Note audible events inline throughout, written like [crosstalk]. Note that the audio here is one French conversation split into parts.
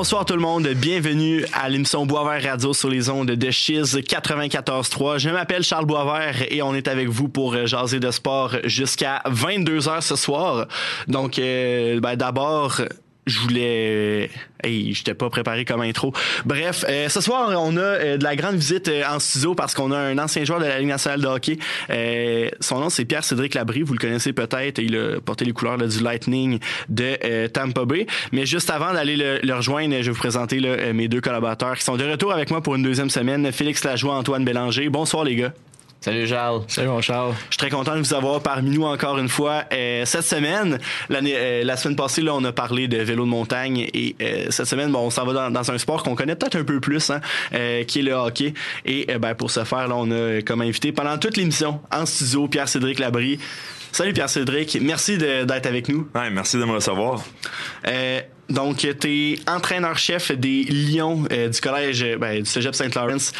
Bonsoir tout le monde, bienvenue à l'émission Boisvert Radio sur les ondes de Chiz 94.3. Je m'appelle Charles Boisvert et on est avec vous pour jaser de sport jusqu'à 22h ce soir. Donc euh, ben, d'abord je voulais hey, j'étais pas préparé comme intro. Bref, euh, ce soir on a euh, de la grande visite euh, en studio parce qu'on a un ancien joueur de la Ligue nationale de hockey. son nom c'est Pierre Cédric Labrie, vous le connaissez peut-être, il a porté les couleurs du Lightning de Tampa Bay. Mais juste avant d'aller le, rejoindre, je vais vous présenter mes deux collaborateurs qui sont de retour avec moi pour une deuxième semaine, Félix Lajoie, Antoine Bélanger. Bonsoir les gars. Salut Charles. Salut mon Charles. Je suis très content de vous avoir parmi nous encore une fois. Euh, cette semaine, l'année, euh, la semaine passée, là, on a parlé de vélo de montagne et euh, cette semaine, bon, on s'en va dans, un sport qu'on connaît peut-être un peu plus, hein, qui est le hockey. Et ben, pour ce faire, là, on a comme invité pendant toute l'émission en studio Pierre-Cédric Labrie. Salut Pierre-Cédric, merci d'être avec nous. Ouais, merci de me recevoir. donc, tu es entraîneur-chef des Lions du collège ben, du Cégep Saint-Laurent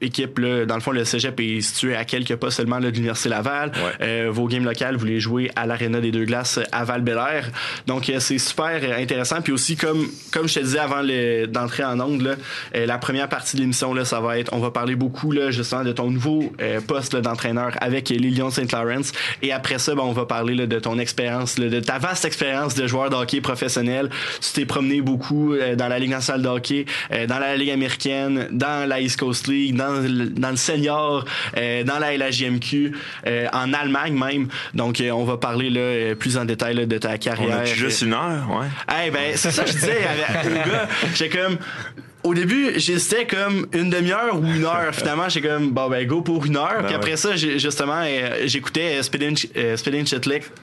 équipe, là, dans le fond, le cégep est situé à quelques pas seulement là, de l'Université Laval. Euh, vos games locales, vous les jouez à l'Arena des Deux Glaces à val -Bélair. Donc, euh, c'est super intéressant. Puis aussi, comme, comme je te disais avant d'entrer en ongle, euh, la première partie de l'émission, là, ça va être, on va parler beaucoup là, justement de ton nouveau poste d'entraîneur avec les Lions St. Lawrence. Et après ça, ben, on va parler là, de ton expérience, de ta vaste expérience de joueur de hockey professionnel. Tu t'es promené beaucoup dans la Ligue nationale de hockey, dans la Ligue américaine, dans la East Coast League, dans dans le, senior, euh, dans la LHJMQ, euh, en Allemagne même. Donc, euh, on va parler là, plus en détail de ta carrière. On a juste une heure, ouais. Eh ben, c'est ça que je disais [laughs] au gars. J'ai comme au début, j'hésitais comme une demi-heure ou une heure. [laughs] Finalement, j'ai comme, bon, ben, go pour une heure. Ben puis après ça, justement, euh, j'écoutais Spilling euh,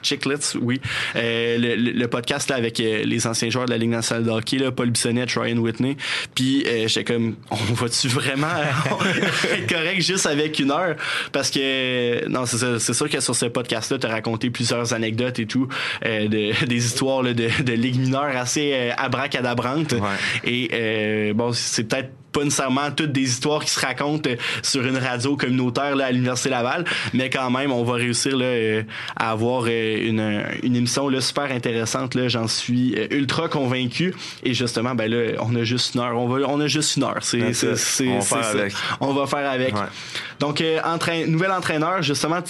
Chicklets, oui, euh, le, podcast là, avec les anciens joueurs de la Ligue nationale de hockey, là, Paul Bissonnette, Ryan Whitney. Puis j'étais comme, on va-tu vraiment [laughs] être correct juste avec une heure? Parce que, non, c'est sûr que sur ce podcast-là, tu as raconté plusieurs anecdotes et tout, de, des histoires là, de, de Ligue mineure assez abracadabrantes. Et bon, c'est peut-être pas nécessairement toutes des histoires qui se racontent euh, sur une radio communautaire là, à l'Université Laval, mais quand même, on va réussir là, euh, à avoir euh, une, une émission là, super intéressante. Là, j'en suis ultra convaincu. Et justement, ben là, on a juste une heure. On, va, on a juste une heure. C'est, c'est, c'est, on, va faire avec. on va faire avec. Donc, nouvel entraîneur, justement,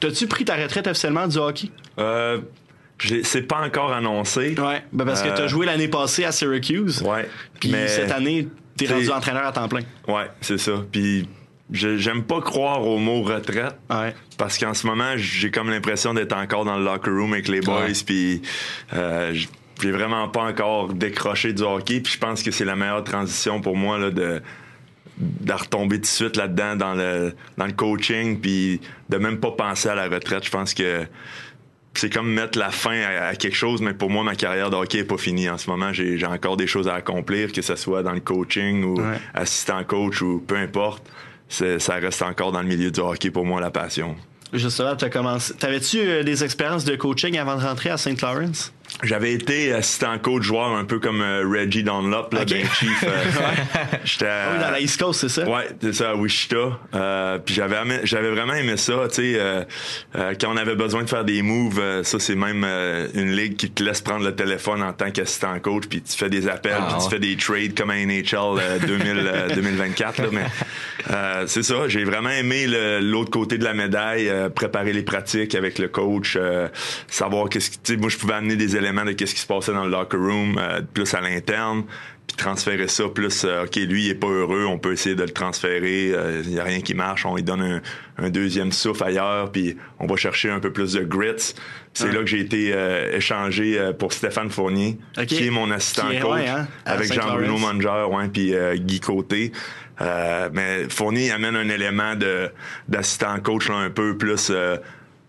t'as-tu pris ta retraite officiellement du hockey? Euh, c'est pas encore annoncé. Ouais, ben parce que tu as joué l'année passée à Syracuse. Ouais. Puis cette année, t'es rendu entraîneur à temps plein. Ouais, c'est ça. Puis j'aime pas croire au mot retraite. Ouais. Parce qu'en ce moment, j'ai comme l'impression d'être encore dans le locker room avec les boys. Puis euh, j'ai vraiment pas encore décroché du hockey. Puis je pense que c'est la meilleure transition pour moi là, de de retomber tout de suite là-dedans dans le dans le coaching puis de même pas penser à la retraite. Je pense que c'est comme mettre la fin à, quelque chose, mais pour moi, ma carrière de hockey est pas finie. En ce moment, j'ai encore des choses à accomplir, que ce soit dans le coaching ou assistant coach ou peu importe. Ça reste encore dans le milieu du hockey pour moi la passion. Justement, tu as commencé. T'avais-tu euh, des expériences de coaching avant de rentrer à St. Lawrence? J'avais été assistant coach joueur un peu comme euh, Reggie Dunlop, là, okay. Chief. Euh, [laughs] j'étais ah dans la East Coast, c'est ça? Ouais, c'est ça, à Wichita. Euh, puis j'avais j'avais vraiment aimé ça, tu sais, euh, quand on avait besoin de faire des moves, ça c'est même une ligue qui te laisse prendre le téléphone en tant qu'assistant coach, puis tu fais des appels, ah, puis tu fais des trades comme à NHL 2000, 2024. Là, mais c'est ça, j'ai vraiment aimé l'autre côté de la médaille, préparer les pratiques avec le coach, savoir qu'est-ce que, tu sais, moi je pouvais amener des éléments de qu'est-ce qui se passait dans le locker room, euh, plus à l'interne, puis transférer ça, plus, euh, OK, lui, il est pas heureux, on peut essayer de le transférer, il euh, y a rien qui marche, on lui donne un, deuxième souffle ailleurs, puis on va chercher un peu plus de grits. C'est là que j'ai été échangé pour Stéphane Fournier, qui est mon assistant coach, hein, avec Jean-Bruno Manger, ouais, puis Guy Côté. mais Fournier amène un élément de d'assistant coach là, un peu plus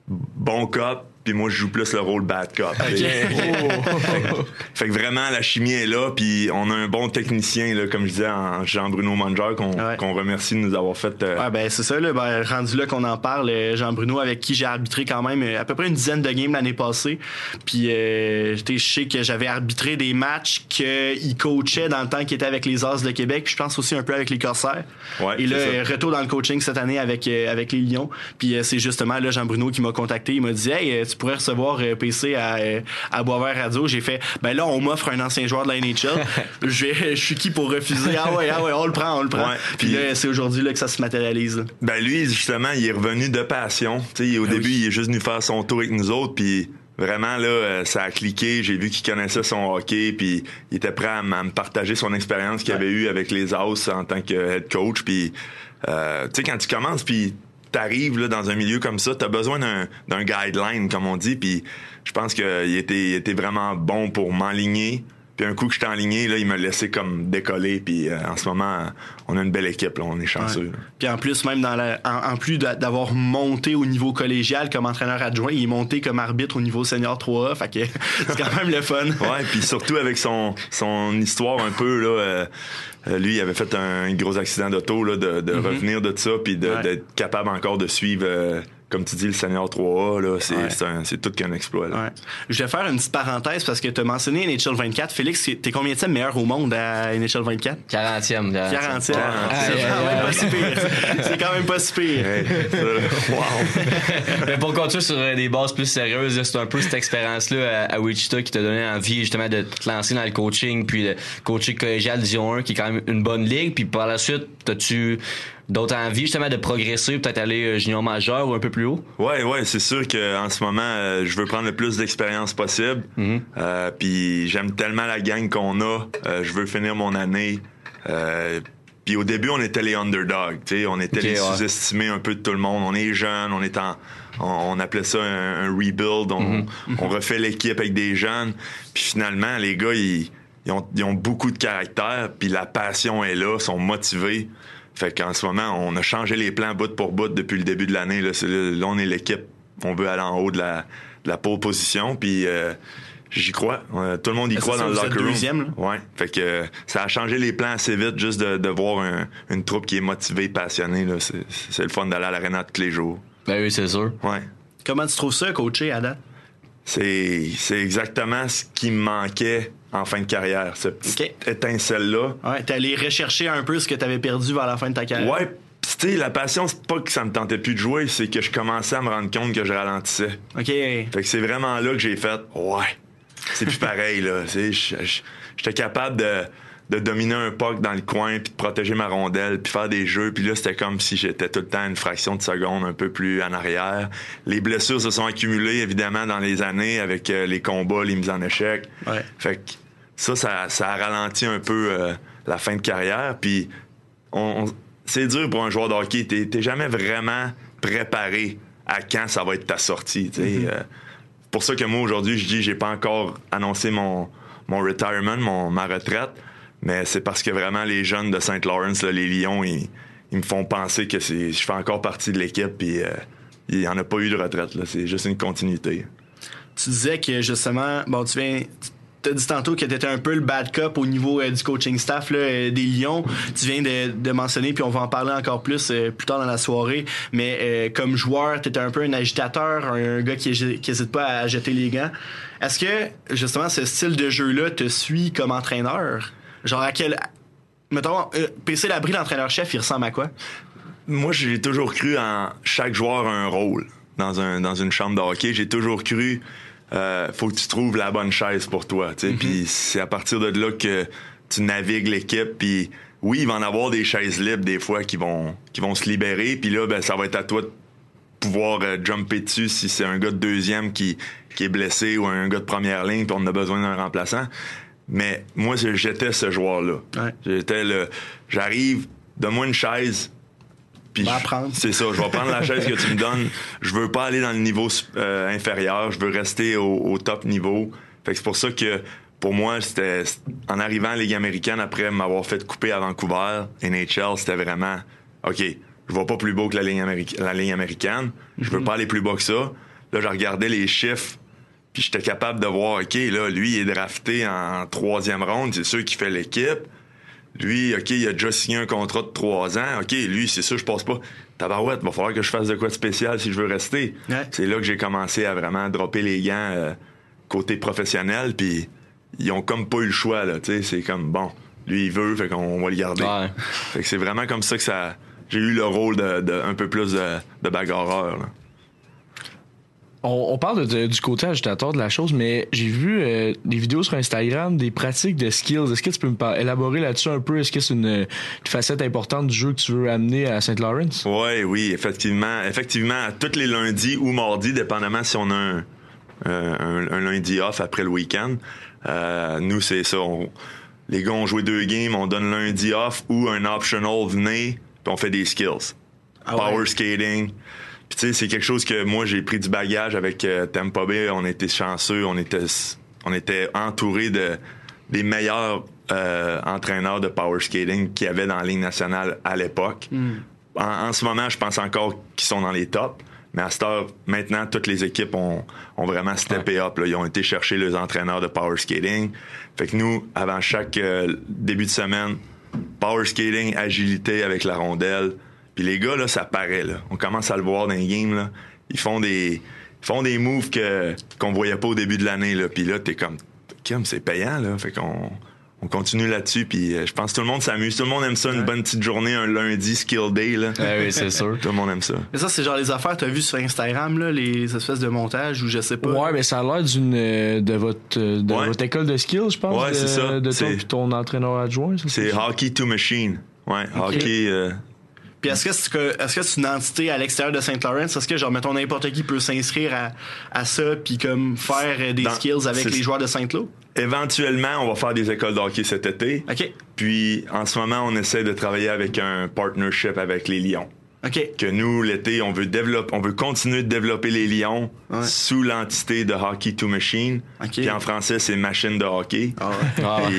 bon cop, puis moi je joue plus le rôle bad cop. [laughs] fait que vraiment la chimie est là puis on a un bon technicien là comme je disais en Jean-Bruno Manger qu'on remercie de nous avoir fait euh... ben c'est ça là. Ben, rendu là qu'on en parle euh, Jean-Bruno avec qui j'ai arbitré quand même euh, à peu près une dizaine de games l'année passée. Puis euh, je sais que j'avais arbitré des matchs qu'il coachait dans le temps qu'il était avec les As de Québec puis je pense aussi un peu avec les Corsaires. Ouais, Et là retour dans le coaching cette année avec avec les Lions. Puis c'est justement là Jean-Bruno qui m'a contacté il m'a dit hey tu pourrais recevoir euh, PC à, euh, à Boisvert Radio. J'ai fait, ben là, on m'offre un ancien joueur de la NHL. [laughs] je, vais, je suis qui pour refuser? Ah ouais, ah ouais, on le prend, on le prend. Ouais, puis puis- là, c'est aujourd'hui là, que ça se matérialise. Ben lui, justement, il est revenu de passion. Au Ah début, oui. il est juste venu faire son tour avec nous autres, puis vraiment là, euh, ça a cliqué. J'ai vu qu'il connaissait son hockey, puis il était prêt à, me partager son expérience qu'il avait eue avec les Aus en tant que head coach. Puis, euh, tu sais, quand tu commences, puis t'arrives là dans un milieu comme ça, t'as besoin d'un d'un guideline, comme on dit. Puis, je pense qu'il était, il était vraiment bon pour m'enligner. Puis un coup que j'étais enligné, là, il m'a laissé comme décoller. Puis euh, en ce moment, on a une belle équipe, là, on est chanceux. Ouais. Puis en plus, même dans la, en, en plus d'a- d'avoir monté au niveau collégial comme entraîneur adjoint, il est monté comme arbitre au niveau senior 3A. Fait que [laughs] c'est quand même le fun. Ouais, puis surtout avec son, son histoire un peu, là, euh, euh, lui, il avait fait un, gros accident d'auto, là, de, de revenir de ça, puis Mm-hmm. Ouais. d'être capable encore de suivre, euh, comme tu dis, le senior 3A, là, c'est Ouais. c'est un- c'est tout qu'un exploit. Là. Ouais. Je vais faire une petite parenthèse parce que tu as mentionné NHL 24. Félix, t'es combien de meilleur au monde à NHL 24? 40e. 40 40e. C'est quand même pas si pire. C'est quand même pas si pire. Wow. [laughs] Mais pour continuer sur euh, des bases plus sérieuses, c'est un peu cette expérience-là à, à Wichita qui t'a donné envie justement de te lancer dans le coaching, puis de coacher collégial Division 1, qui est quand même une bonne ligue. Puis par la suite, t'as-tu d'autres envies justement de progresser, peut-être aller euh, junior majeur ou un peu plus haut? Ouais, ouais, c'est sûr qu'en ce moment, euh, je veux prendre le plus d'expérience possible. Mm-hmm. Euh, Puis j'aime tellement la gang qu'on a. Euh, je veux finir mon année. Puis au début, on était les underdogs. tu sais, On était les ouais. sous-estimés un peu de tout le monde. On est jeunes, on est en. On, on appelait ça un, un rebuild. On, Mm-hmm. on refait l'équipe avec des jeunes. Puis finalement, les gars, ils, ils ont, ils ont beaucoup de caractère. Puis la passion est là, sont motivés. Fait qu'en ce moment, on a changé les plans bout pour bout depuis le début de l'année. Là, on est l'équipe. On veut aller en haut de la, de la pole position. Puis euh, j'y crois. Euh, tout le monde y C'est croit ça, dans le locker room. deuxième, là? Ouais. Fait que euh, ça a changé les plans assez vite juste de, de voir un- une troupe qui est motivée, passionnée. là. C'est c'est le fun d'aller à l'arena tous les jours. Ben oui, c'est sûr. Ouais. Comment tu trouves ça, coacher à date? C'est c'est exactement ce qui me manquait en fin de carrière, ce petit Ok. étincelle-là. Ouais, t'es allé rechercher un peu ce que t'avais perdu vers la fin de ta carrière. Ouais, pis tu sais, la passion, c'est pas que ça me tentait plus de jouer, c'est que je commençais à me rendre compte que je ralentissais. OK. Fait que c'est vraiment là que j'ai fait, ouais, c'est plus [laughs] pareil, là. J'étais capable de, de dominer un puck dans le coin, puis de protéger ma rondelle, puis faire des jeux. Puis là, c'était comme si j'étais tout le temps une fraction de seconde un peu plus en arrière. Les blessures se sont accumulées, évidemment, dans les années, avec euh, les combats, les mises en échec. Ouais. Fait que ça, ça, ça a ralenti un peu euh, la fin de carrière. Puis on, on- c'est dur pour un joueur de hockey. T'es, t'es jamais vraiment préparé à quand ça va être ta sortie. Mm-hmm. Euh, pour ça que moi, aujourd'hui, je dis j'ai pas encore annoncé mon, mon retirement, mon, ma retraite. Mais c'est parce que vraiment, les jeunes de Saint Lawrence, les Lions, ils, me font penser que je fais encore partie de l'équipe. Puis euh, il n'y en a pas eu de retraite. C'est juste une continuité. Tu disais que justement, bon, tu viens. T'as dit tantôt que t'étais un peu le bad cop au niveau euh, du coaching staff euh, des Lions. Tu viens de, mentionner, puis on va en parler encore plus plus tard dans la soirée. Mais comme joueur, t'étais un peu un agitateur, un, gars qui n'hésite pas à jeter les gants. Est-ce que justement ce style de jeu-là te suit comme entraîneur? Genre à quel. Mettons, euh, PC Labrie, l'entraîneur-chef, il ressemble à quoi? Moi, j'ai toujours cru en chaque joueur a un rôle dans, un, dans une chambre de hockey. J'ai toujours cru euh, faut que tu trouves la bonne chaise pour toi. sais. Puis c'est à partir de là que tu navigues l'équipe. Puis oui, il va en avoir des chaises libres des fois qui vont, qui vont se libérer. Puis là, ben, ça va être à toi de pouvoir euh, jumper dessus si c'est un gars de deuxième qui, qui est blessé ou un gars de première ligne puis on a besoin d'un remplaçant. Mais moi, j'étais ce joueur-là. Ouais. J'étais le. J'arrive, donne-moi une chaise. Puis. C'est ça, je vais prendre la [laughs] chaise que tu me donnes. Je veux pas aller dans le niveau euh, inférieur, je veux rester au, au top niveau. Fait que c'est pour ça que pour moi, c'était en arrivant à la Ligue américaine après m'avoir fait couper à Vancouver, NHL, c'était vraiment OK, je vais pas plus beau que la ligne américaine. Je veux pas aller plus bas que ça. Là, je regardais les chiffres, puis j'étais capable de voir, OK, là, lui, il est drafté en troisième ronde, c'est sûr qu'il fait l'équipe. Lui, OK, il a déjà signé un contrat de trois ans. OK, lui, c'est sûr, je passe pas. Tabarouette, va falloir que je fasse de quoi de spécial si je veux rester. Ouais. C'est là que j'ai commencé à vraiment dropper les gants euh, côté professionnel, puis ils ont comme pas eu le choix, là, tu sais. C'est comme, bon, lui, il veut, fait qu'on va le garder. Ouais. Fait que c'est vraiment comme ça que ça... J'ai eu le rôle de, de un peu plus de, de bagarreur, là. On, on parle de- de- du côté agitateur de la chose, mais j'ai vu euh, des vidéos sur Instagram des pratiques de skills. Est-ce que tu peux me élaborer là-dessus un peu? Est-ce que c'est une, une facette importante du jeu que tu veux amener à St. Lawrence? Ouais, oui, effectivement. Effectivement, tous les lundis ou mardis, dépendamment si on a un, un, un- un lundi off après le week-end. euh, nous, c'est ça. on- les gars ont joué deux games, on donne lundi off ou un optional, venez, puis on fait des skills. Ah Power skating. Puis tu sais, c'est quelque chose que moi, j'ai pris du bagage avec euh, Tampa Bay. On était chanceux, on était, on était entouré de des meilleurs euh, entraîneurs de power skating qu'il y avait dans la Ligue nationale à l'époque. En, en ce moment, je pense encore qu'ils sont dans les tops. Mais à cette heure, maintenant, toutes les équipes ont, ont vraiment steppé up. là. Ils ont été chercher les entraîneurs de power skating. Fait que nous, avant chaque euh, début de semaine, power skating, agilité avec la rondelle. Puis les gars, là, ça paraît. Là. On commence à le voir dans les games. Là. Ils font des ils font des moves que qu'on voyait pas au début de l'année. Là. Puis là, t'es comme, Kim, c'est payant. Là. Fait qu'on on continue là-dessus. Puis euh, je pense que tout le monde s'amuse. Tout le monde aime ça, une bonne petite journée, un lundi, skill day. Là. Ouais, oui, c'est sûr. [laughs] Tout le monde aime ça. Mais ça, c'est genre les affaires que t'as vues sur Instagram, là, les espèces de montages ou je sais pas. Ouais, mais ça a l'air d'une euh, de votre euh, de Ouais. votre école de skills, je pense. Ouais, de, c'est ça. De toi C'est- puis ton entraîneur adjoint. ça, C'est hockey to machine. Ouais, hockey. euh, Puis est-ce que c'est que- est-ce que c'est une entité à l'extérieur de Saint Lawrence? Est-ce que genre mettons n'importe qui peut s'inscrire à, à ça puis comme faire euh, des Dans- skills avec les joueurs de Saint-Lô? éventuellement, on va faire des écoles de hockey cet été. OK. Puis en ce moment, on essaie de travailler avec un partnership avec les Lions. OK. Que nous, l'été, on veut développer, on veut continuer de développer les Lions Ouais. sous l'entité de Hockey to Machine. OK. Puis en français, c'est machine de hockey. Ah ouais. Ah, Puis,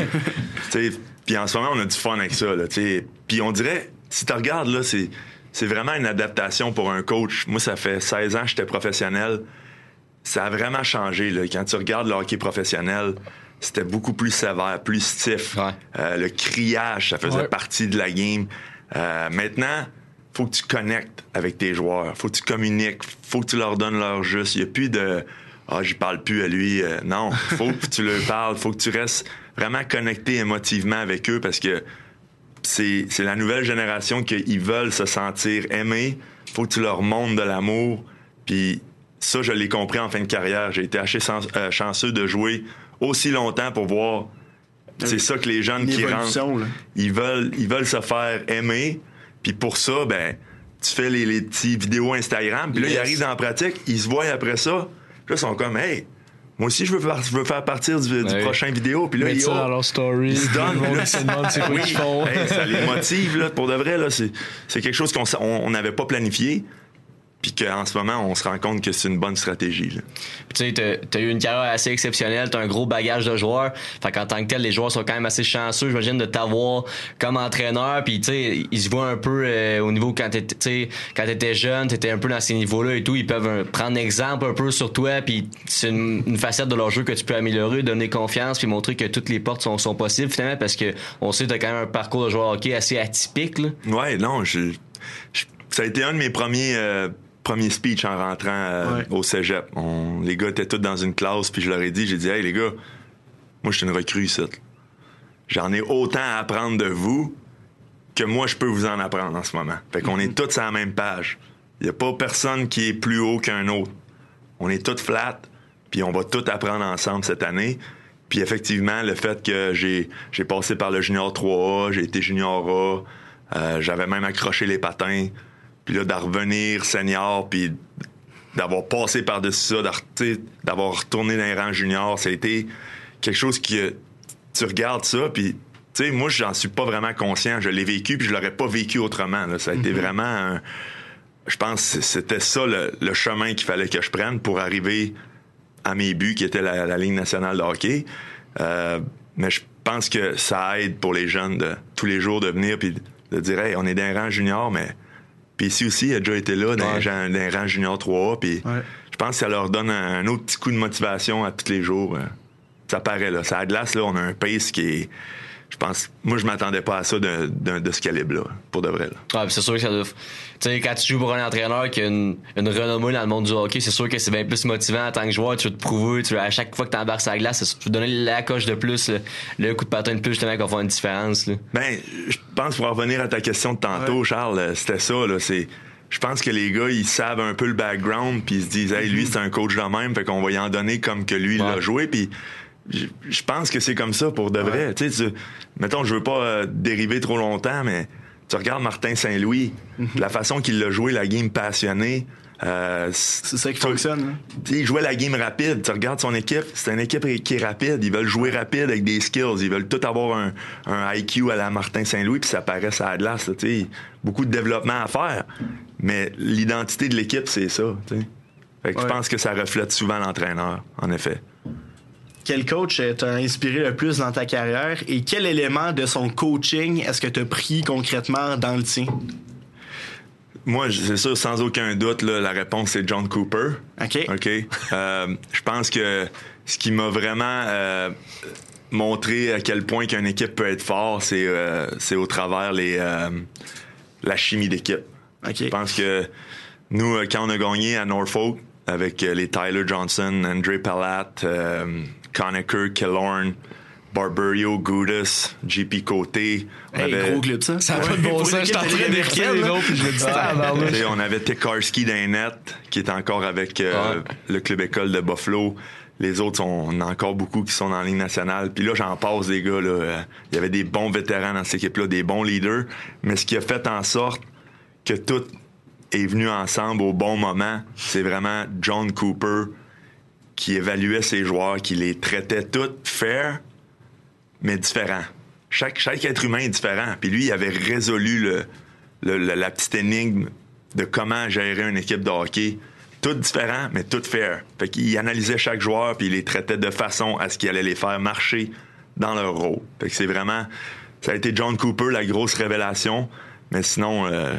tu sais, puis en ce moment, on a du fun avec ça. Là, tu sais. puis on dirait, si tu regardes, là, c'est, c'est vraiment une adaptation pour un coach. Moi, ça fait 16 ans que j'étais professionnel. Ça a vraiment changé. Là. Quand tu regardes le hockey professionnel, c'était beaucoup plus sévère, plus stiff. Ouais. Euh, le criage, ça faisait Ouais. partie de la game. Euh, maintenant, faut que tu connectes avec tes joueurs. Faut que tu communiques. Faut que tu leur donnes leur juste. Il n'y a plus de Ah, j'y parle plus à lui. Euh, non, faut que tu leur parles. Faut que tu restes vraiment connecté émotivement avec eux parce que c'est c'est la nouvelle génération qu'ils veulent se sentir aimés. Faut que tu leur montres de l'amour. Puis ça, je l'ai compris en fin de carrière. J'ai été assez euh, chanceux de jouer aussi longtemps pour voir. C'est ça que les jeunes Une qui rentrent là. ils veulent, ils veulent se faire aimer. Puis pour ça, ben, tu fais les, les petits vidéos Instagram. Puis là, ils arrivent dans la pratique, ils se voient après ça. Puis là, ils sont comme, hey, moi aussi, je veux faire, je veux faire partir du, du Ouais. prochain vidéo. Puis là, Mettre ils, ça oh, dans leur story. ils se donnent. là. se demande c'est [laughs] quoi Oui. qu'ils font. Hey, ça les motive, là. Pour de vrai, là, c'est, c'est quelque chose qu'on s- on on n'avait pas planifié. Puis qu'en ce moment, on se rend compte que c'est une bonne stratégie. là. Tu sais, t'as- eu une carrière assez exceptionnelle, t'as un gros bagage de joueurs. Fait qu'en tant que tel, les joueurs sont quand même assez chanceux, j'imagine, de t'avoir comme entraîneur. Puis tu sais, ils se voient un peu euh, au niveau quand t'étais, quand t'étais jeune, t'étais un peu dans ces niveaux-là et tout. Ils peuvent euh, prendre exemple un peu sur toi. Puis c'est une, une facette de leur jeu que tu peux améliorer, donner confiance, puis montrer que toutes les portes sont, sont possibles finalement, parce que on sait que t'as quand même un parcours de joueur hockey assez atypique. Là. Ouais, non, je, je- ça a été un de mes premiers euh, premiers speech en rentrant euh, Ouais. au cégep. On- les gars étaient tous dans une classe, puis je leur ai dit, j'ai dit, hey les gars, moi je suis une recrue ici. J'en ai autant à apprendre de vous que moi je peux vous en apprendre en ce moment. Fait qu'on est tous à la même page. Il y a pas personne qui est plus haut qu'un autre. On est tous flat, puis on va tout apprendre ensemble cette année. Puis effectivement, le fait que j'ai j'ai passé par le junior 3A, j'ai été junior A, euh, j'avais même accroché les patins, puis là, d'en revenir senior, puis d'avoir passé par-dessus ça, d'avoir retourné dans les rangs juniors, ça a été quelque chose qui... Tu regardes ça, puis... Tu sais, moi, j'en suis pas vraiment conscient. Je l'ai vécu, puis je l'aurais pas vécu autrement. là. Ça a été vraiment... un- je pense que c'était ça le, le chemin qu'il fallait que je prenne pour arriver à mes buts, qui était la, la Ligue nationale de hockey. Euh, mais je pense que ça aide pour les jeunes de tous les jours de venir puis de dire hey, on est d'un rang junior, mais puis ici aussi, il a déjà été là, dans Ouais. un dans un rang junior 3A, puis Ouais. je pense que ça leur donne un, un autre petit coup de motivation à tous les jours. euh. Ça paraît là, ça a glace là, on a un pace qui est, je pense, moi je m'attendais pas à ça de, de, de ce calibre là, pour de vrai là. Ouais, pis c'est sûr que ça doit. Tu sais, quand tu joues pour un entraîneur qui a une, une renommée dans le monde du hockey, c'est sûr que c'est bien plus motivant en tant que joueur. Tu veux te prouver, tu veux, à chaque fois que tu embarques sur la glace, tu veux donner la coche de plus, le, le coup de patin de plus, justement, qui va faire une différence. Là. Ben, je pense pour en revenir à ta question de tantôt, Charles, euh, c'était ça. Là, c'est, je pense que les gars, ils savent un peu le background, puis ils se disent, hey, lui, c'est un coach de même, fait qu'on va y en donner comme que lui, il l'a joué, puis je je pense que c'est comme ça pour de vrai. Tu sais, tu- mettons, je veux pas euh, dériver trop longtemps, mais tu regardes Martin Saint-Louis, la façon qu'il l'a joué, la game passionnée. euh, C'est ça qui tu- fonctionne. hein. il jouait la game rapide. Tu regardes son équipe, c'est une équipe qui est rapide. Ils veulent jouer rapide avec des skills. Ils veulent tout avoir un, un IQ à la Martin Saint-Louis, puis ça paraît à la glace. là, tu sais. Beaucoup de développement à faire. Mais l'identité de l'équipe, c'est ça. Fait que Ouais. Je pense que ça reflète souvent l'entraîneur, en effet. Quel coach euh, t'a inspiré le plus dans ta carrière et quel élément de son coaching est-ce que t'as pris concrètement dans le tien? Moi, c'est sûr, sans aucun doute, là, la réponse, c'est John Cooper. OK. OK. Euh, je pense que ce qui m'a vraiment euh, montré à quel point qu'une équipe peut être fort, c'est euh, c'est au travers les, la chimie d'équipe. OK. Je pense que nous, quand on a gagné à Norfolk avec les Tyler Johnson, Andre Palat, Conacher, Killorn, Barberio, Gudis, JP Côté, on Hey, avait- gros club, ça. Ça a Ouais, pas de bon sens. J'étais en de train américaine, les autres, puis je me dis, on avait Tekarski d'un net, qui est encore avec euh, Ouais. le club école de Buffalo. Les autres, sont- on a encore beaucoup qui sont dans la Ligue nationale. Puis là, j'en passe des gars. Là, Euh, il y avait des bons vétérans dans cette équipe-là, des bons leaders. Mais ce qui a fait en sorte que tout est venu ensemble au bon moment, c'est vraiment John Cooper qui évaluait ses joueurs, qui les traitait tous fair, mais différents. Chaque, être humain est différent. Puis lui, il avait résolu le- la petite énigme de comment gérer une équipe de hockey. Tout différent, mais tout fair. Fait qu'il analysait chaque joueur, puis il les traitait de façon à ce qu'il allait les faire marcher dans leur rôle. Fait que c'est vraiment... Ça a été John Cooper, la grosse révélation. Mais sinon, euh,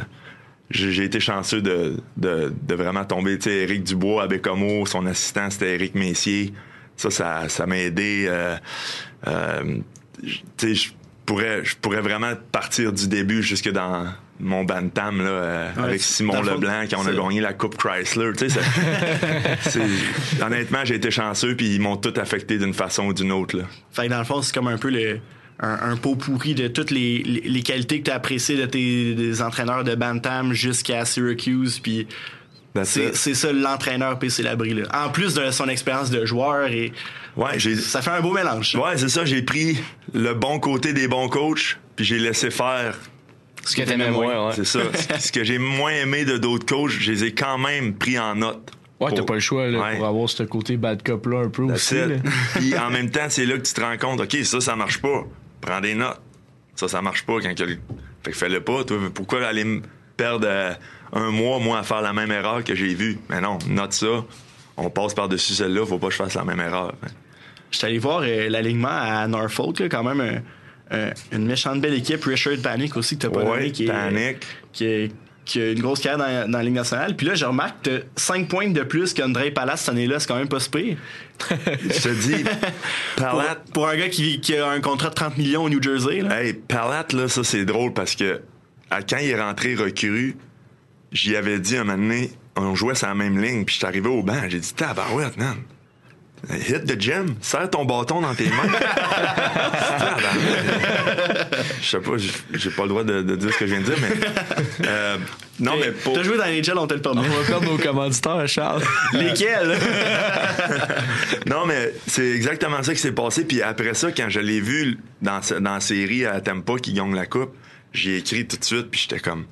j'ai été chanceux de, de, de vraiment tomber. Tu sais, Éric Dubois à Bécomo, son assistant, c'était Éric Messier. Ça, ça, ça m'a aidé. euh, euh, tu sais, je pourrais, je pourrais vraiment partir du début jusque dans mon bantam là, euh, Ouais, avec Simon Leblanc quand on a gagné la Coupe Chrysler. Tu sais, ça- [laughs] honnêtement, j'ai été chanceux puis ils m'ont tout affecté d'une façon ou d'une autre. Là. Fait que dans le fond, c'est comme un peu le, un, un pot pourri de toutes les, les, les qualités que tu as appréciées de tes des entraîneurs de Bantam jusqu'à Syracuse. Puis c'est ça l'entraîneur PC Labrie. Là. En plus de son expérience de joueur, et Ouais, j'ai ça fait un beau mélange. ouais, c'est ça. J'ai pris le bon côté des bons coachs puis j'ai laissé faire Ce que t'aimais moins, ouais. C'est ça. [laughs] Ce que j'ai moins aimé de d'autres coachs, je les ai quand même pris en note. Ouais, t'as pas le choix là, Ouais. pour avoir ce côté bad cop là un peu That's aussi. Puis en même temps, c'est là que tu te rends compte, OK, ça, ça marche pas. Prends des notes. Ça, ça marche pas quand le- Fait que fais-le pas. Toi, pourquoi aller me perdre euh, un mois, moi, à faire la même erreur que j'ai vue? Mais non, note ça. On passe par-dessus celle-là, faut pas que je fasse la même erreur. Je suis allé voir euh, l'alignement à Norfolk, là, quand même un- une méchante belle équipe. Richard Panic aussi, que t'as pas Ouais, nommé, qui, est- Panic. qui, est- qui a une grosse carrière dans, dans la Ligue nationale. Puis là, je remarque que t'as 5 points de plus qu'André Palace cette année-là. C'est quand même pas si pire. Je te dis, [laughs] Pour, Palat, pour un gars qui, qui a un contrat de 30 millions au New Jersey. Là. Hey, Palat, là, ça, c'est drôle parce que à- quand il est rentré recru, j'y avais dit un moment donné, on jouait sur la même ligne, puis je suis arrivé au banc, j'ai dit, tabarouette, man. Hit the gym, serre ton bâton dans tes mains. [laughs] Je sais pas, j'ai- pas le droit de, de dire ce que je viens de dire, mais. euh, non, mais pour. T'as joué dans les NHL, on te le permet. On va perdre nos commanditaires, Charles. [laughs] Lesquels? [laughs] Non, mais c'est exactement ça qui s'est passé. Puis après ça, quand je l'ai vu dans, dans la série à Tampa qui gagne la coupe, j'ai écrit tout de suite, puis j'étais comme,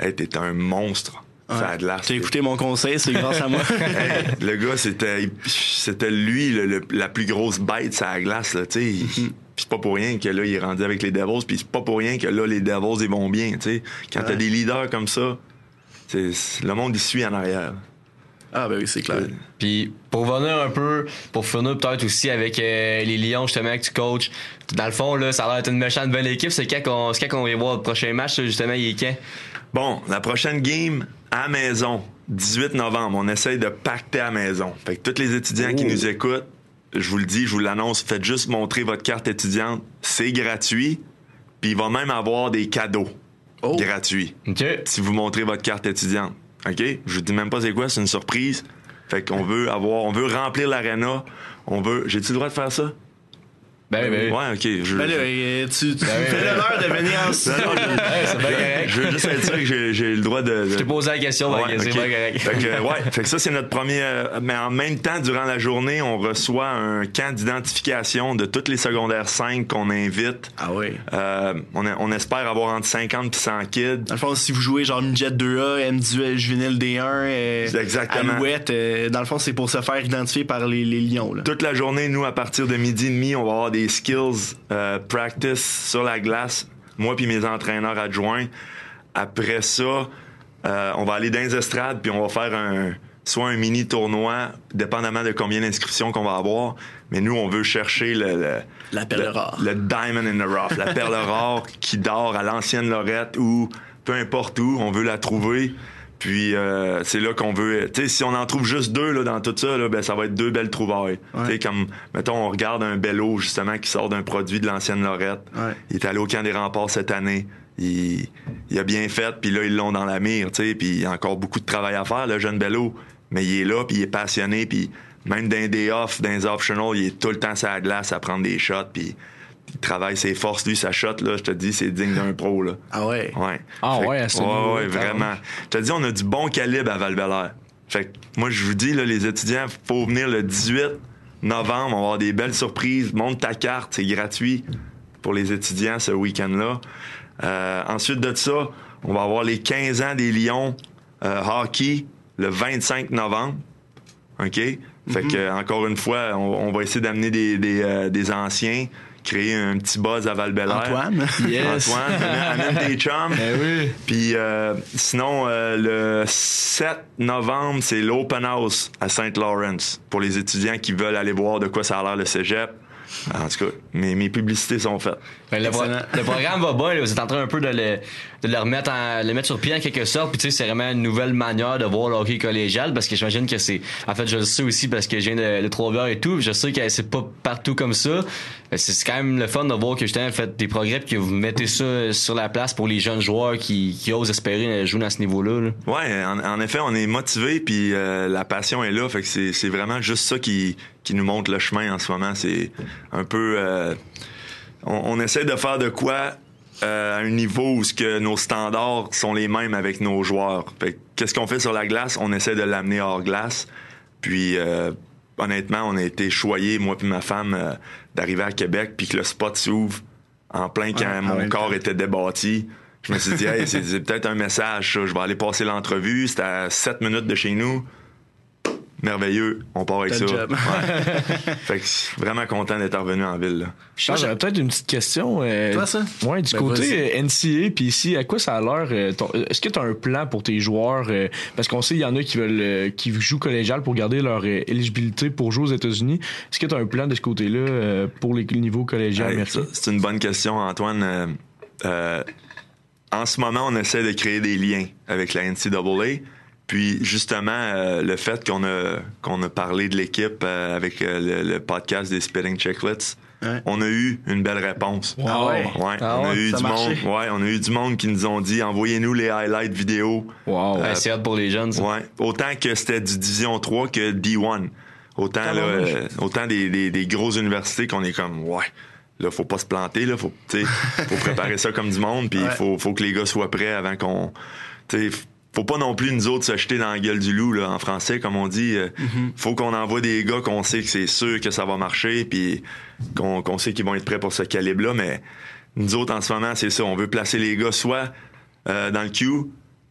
hey, t'es un monstre. Ça a de l'air. T'as écouté mon conseil, c'est grâce à moi? [laughs] Hey, le gars, c'était, c'était lui, le- le- la plus grosse bête sur la glace, là, tu sais. Puis c'est pas pour rien que là, il est rendu avec les Devils, puis c'est pas pour rien que là, les Devils, ils vont bien, tu sais. Quand t'as Ouais. des leaders comme ça, le monde, il suit en arrière. Ah, ben oui, c'est clair. Puis pour revenir un peu, pour finir peut-être aussi avec euh, les Lions justement que tu coaches, dans le fond là, ça a l'air d'être une méchante belle équipe. C'est quand qu'on, c'est quand qu'on va voir le prochain match justement, il est quand? Bon, la prochaine game à maison, 18 novembre, on essaye de pacter à maison. Fait que tous les étudiants qui nous écoutent, je vous le dis, je vous l'annonce, faites juste montrer votre carte étudiante. C'est gratuit. Puis il va même avoir des cadeaux Oh. gratuits Ok. si vous montrez votre carte étudiante. OK? Je vous dis même pas c'est quoi, c'est une surprise. Fait qu'on veut avoir, on veut remplir l'aréna. On veut. J'ai-tu le droit de faire ça? Ben, ben, Ouais, ok. Je, Ben là, euh, tu, tu oui, fais l'honneur de venir en studio. Correct. je veux juste être sûr que j'ai, j'ai le droit de. de- Je t'ai posé la question, Ouais, ouais, c'est ok. bien correct. Fait que, ouais, fait que ça, c'est notre premier. euh, mais en même temps, durant la journée, on reçoit un camp d'identification de toutes les secondaires 5 qu'on invite. Ah oui. Euh, on, a- on espère avoir entre 50 et 100 kids. Dans le fond, si vous jouez genre Midget 2A, M18 Juvenile D1, euh, Exactement. Alouette, euh, dans le fond, c'est pour se faire identifier par les, les lions. Là. Toute la journée, nous, à partir de midi et demi, on va avoir des skills euh, practice sur la glace. Moi puis mes entraîneurs adjoints. Après ça, euh, on va aller dans les estrades puis on va faire un soit un mini tournoi, dépendamment de combien d'inscriptions qu'on va avoir. Mais nous, on veut chercher le, le- La perle le- rare. le diamond in the rough, la perle [laughs] rare qui dort à l'ancienne Lorette ou peu importe où, on veut la trouver. Puis euh, c'est là qu'on veut. Tu sais, si on en trouve juste deux là, dans tout ça, là, ben ça va être deux belles trouvailles. Ouais. Tu sais, comme mettons, on regarde un bello justement qui sort d'un produit de l'ancienne Lorette. Ouais. Il est allé au camp des remparts cette année. Il, il a bien fait, puis là ils l'ont dans la mire, tu sais, puis il y a encore beaucoup de travail à faire, le jeune bello. Mais il est là, puis il est passionné, puis même dans des off, dans les optional, il est tout le temps sur la glace à prendre des shots, puis il travaille ses forces. Lui, sa shot, là, je te dis, c'est digne d'un pro, là. Ah ouais? Ouais. Ah Fait que- ouais, à ce ouais, niveau-là, ouais, vraiment. Je te dis, on a du bon calibre à val Fait que moi, je vous dis, là, les étudiants, faut venir le 18 novembre, on va avoir des belles surprises. Monte ta carte, c'est gratuit pour les étudiants ce week-end-là. Euh, ensuite de ça, on va avoir les 15 ans des Lions euh, hockey le 25 novembre. OK? Fait que, euh, encore une fois, on, on va essayer d'amener des, des, euh, des anciens, créer un petit buzz à val [laughs] Antoine? Yes. Antoine, amène, amène tes chums. Eh oui. Puis euh, sinon, euh, le 7 novembre, c'est l'Open House à St. Lawrence pour les étudiants qui veulent aller voir de quoi ça a l'air le cégep. En tout cas, mes, mes publicités sont faites. Ben, le, pro- le programme va bien, là. vous êtes en train un peu de le, de le remettre en, le mettre sur pied en quelque sorte. Puis tu sais, c'est vraiment une nouvelle manière de voir le hockey collégial parce que j'imagine que c'est. En fait, je le sais aussi parce que je viens de, de Trois-Rivières et tout. puis Je sais que c'est pas partout comme ça. Mais C'est quand même le fun de voir que justement vous faites des progrès puis que vous mettez ça sur la place pour les jeunes joueurs qui, qui osent espérer jouer à ce niveau-là. là. Ouais, en, en effet, on est motivé puis euh, la passion est là. Fait que c'est, c'est vraiment juste ça qui, qui nous montre le chemin en ce moment. C'est un peu, euh, on, on essaie de faire de quoi euh, à un niveau où ce que nos standards sont les mêmes avec nos joueurs. Qu'est-ce qu'on fait sur la glace? On essaie de l'amener hors glace. Puis euh, honnêtement, on a été choyés, moi puis ma femme, euh, d'arriver à Québec puis que le spot s'ouvre en plein quand Ouais, en mon corps temps. était débattu. Je me suis dit, hey, c'est, c'est peut-être un message, ça. Je vais aller passer l'entrevue. C'était à 7 minutes de chez nous. Merveilleux. On part avec ça. le job. Ouais. [laughs] fait que je suis vraiment content d'être revenu en ville. là. Charles, j'aurais peut-être une petite question. euh, Toi, ça? Ouais, du Ben, côté euh, NCA, puis ici, à quoi ça a l'air? euh, Est-ce que tu as un plan pour tes joueurs? euh, parce qu'on sait, il y en a qui veulent qui jouent collégial pour garder leur éligibilité pour jouer aux États-Unis. Est-ce que tu as un plan de ce côté-là pour les niveaux collégial c'est une bonne question, Antoine. Euh, euh, en ce moment, on essaie de créer des liens avec la NCAA. Puis justement, euh, le fait qu'on a qu'on a parlé de l'équipe euh, avec euh, le, le podcast des Spitting Chicklets, Ouais. on a eu une belle réponse. Ah ouais? Ouais, Ah on a eu du monde. marché? Ouais, on a eu du monde qui nous ont dit envoyez-nous les highlights vidéo. Wow. Ouais, c'est hâte pour les jeunes. ça. Ouais, autant que c'était du Division 3 que D1. Autant là, euh, autant des, des, des grosses universités qu'on est comme ouais. Là, faut pas se planter, là. Faut, tu sais, faut [laughs] préparer ça comme du monde, puis il Ouais. faut, faut que les gars soient prêts avant qu'on. Faut pas non plus nous autres se jeter dans la gueule du loup, là, en français, comme on dit. Euh, Faut qu'on envoie des gars qu'on sait que c'est sûr que ça va marcher, puis qu'on qu'on sait qu'ils vont être prêts pour ce calibre-là, mais nous autres, en ce moment, c'est ça. On veut placer les gars soit euh, dans le queue,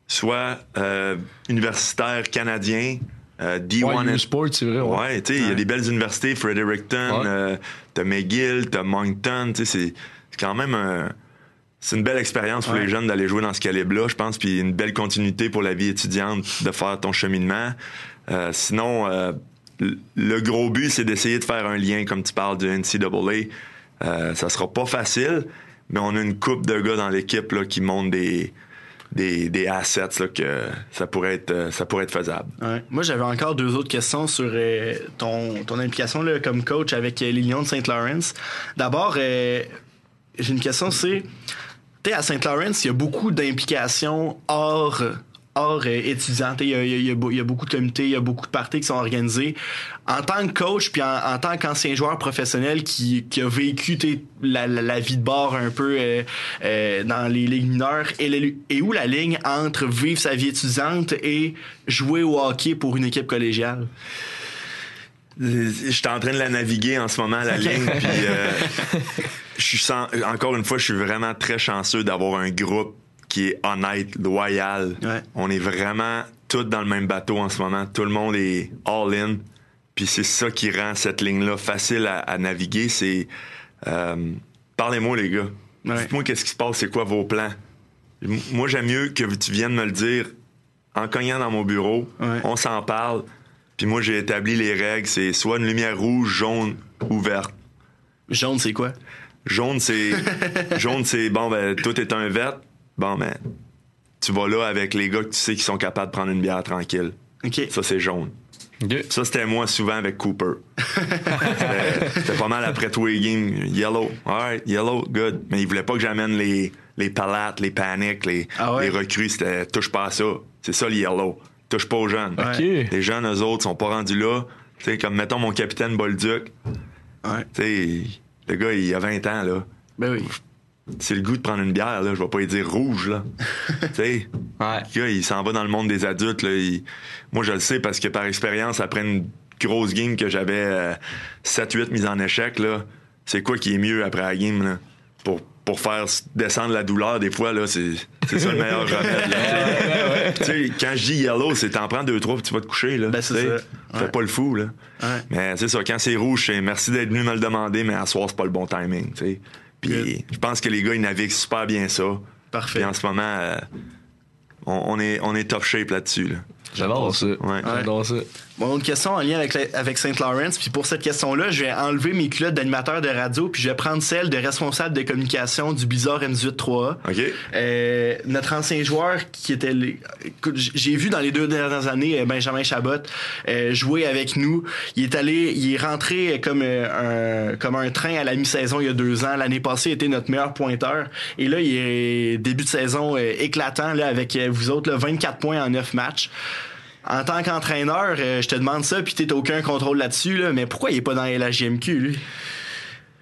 soit euh, universitaires canadiens, euh, D1 Ouais, and- sport c'est vrai. Ouais. Ouais, tu sais, il y a des belles universités, Fredericton, euh, t'as McGill, t'as Moncton, tu sais, c'est c'est quand même un- c'est une belle expérience pour Ouais. les jeunes d'aller jouer dans ce calibre-là, je pense, puis une belle continuité pour la vie étudiante de faire ton cheminement. Euh, sinon, euh, le gros but, c'est d'essayer de faire un lien, comme tu parles du NCAA. Euh, ça sera pas facile, mais on a une coupe de gars dans l'équipe qui montent des, des, des assets là, que ça pourrait être, euh, ça pourrait être faisable. Ouais. Moi, j'avais encore deux autres questions sur euh, ton, ton implication là, comme coach avec euh, les Lions de Saint Lawrence. D'abord, euh, j'ai une question, c'est, tu sais, à Saint Lawrence, il y a beaucoup d'implications hors, hors euh, étudiant. Il y, a, y y y beaucoup de comités, il y a beaucoup de parties qui sont organisées. En tant que coach, puis en, en tant qu'ancien joueur professionnel qui, qui a vécu la, la, la vie de bord un peu euh, euh, dans les ligues mineures, et, et où la ligne entre vivre sa vie étudiante et jouer au hockey pour une équipe collégiale? Je suis en train de la naviguer en ce moment, la [laughs] ligne. Puis, euh, je suis sans- encore une fois, je suis vraiment très chanceux d'avoir un groupe qui est honnête, loyal. Ouais. On est vraiment tous dans le même bateau en ce moment. Tout le monde est all-in. Puis c'est ça qui rend cette ligne-là facile à, à naviguer. C'est euh, parlez-moi les gars. Ouais. Dites-moi qu'est-ce qui se passe, c'est quoi vos plans? Moi j'aime mieux que tu viennes me le dire en cognant dans mon bureau. Ouais. On s'en parle. Puis moi j'ai établi les règles. C'est soit une lumière rouge, jaune ou verte. Jaune, c'est quoi? Jaune, c'est. [laughs] jaune, c'est bon, ben, tout est un vert. Bon, ben, tu vas là avec les gars que tu sais qui sont capables de prendre une bière tranquille. OK. Ça, c'est jaune. Ça, c'était moi souvent avec Cooper. [laughs] C'était- pas mal après tous les games. Yellow. Alright, yellow, good. Mais il voulait pas que j'amène les, les palates, les paniques, les, Ah ouais? les recrues. C'était touche pas à ça. C'est ça, le yellow. Touche pas aux jeunes. Ouais. OK. Les jeunes, eux autres, sont pas rendus là. Tu sais, comme mettons mon capitaine Bolduc. Ouais. Tu sais, le gars, il a 20 ans, là. Ben oui. c'est le goût de prendre une bière, là, je vais pas lui dire rouge, là. [laughs] tu sais, Ouais. le gars, il s'en va dans le monde des adultes, là. il- Moi, je le sais parce que par expérience, après une grosse game que j'avais euh, 7-8 mises en échec, là, c'est quoi qui est mieux après la game, là? Pour, pour faire descendre la douleur, des fois, là, c'est c'est ça le meilleur remède, là. [laughs] Tu sais, quand je dis yellow, c'est t'en prends deux, trois, puis tu vas te coucher, là. Ben, c'est ça. Fais Ouais. pas le fou, là. Ouais. Mais c'est ça, quand c'est rouge, c'est merci d'être venu me le demander, mais à soir, c'est pas le bon timing, tu sais. Good. Puis je pense que les gars, ils naviguent super bien ça. Parfait. Puis en ce moment, euh, on, on est, on est top shape là-dessus. Là. J'adore ça. Ouais. J'adore ça. Bon, une question en lien avec, la- avec Saint Lawrence. Puis pour cette question-là, je vais enlever mes culottes d'animateur de radio, puis je vais prendre celle de responsable de communication du Blizzard M18-3A. OK? Euh, notre ancien joueur qui était les- écoute, j- j'ai vu dans les deux dernières années euh, Benjamin Chabot euh, jouer avec nous il est allé il est rentré comme euh, un comme un train à la mi-saison il y a deux ans l'année passée il était notre meilleur pointeur et là il est début de saison euh, éclatant là avec vous autres là, 24 points en 9 matchs en tant qu'entraîneur, euh, je te demande ça, puis t'as aucun contrôle là-dessus, là, mais pourquoi il est pas dans la lui?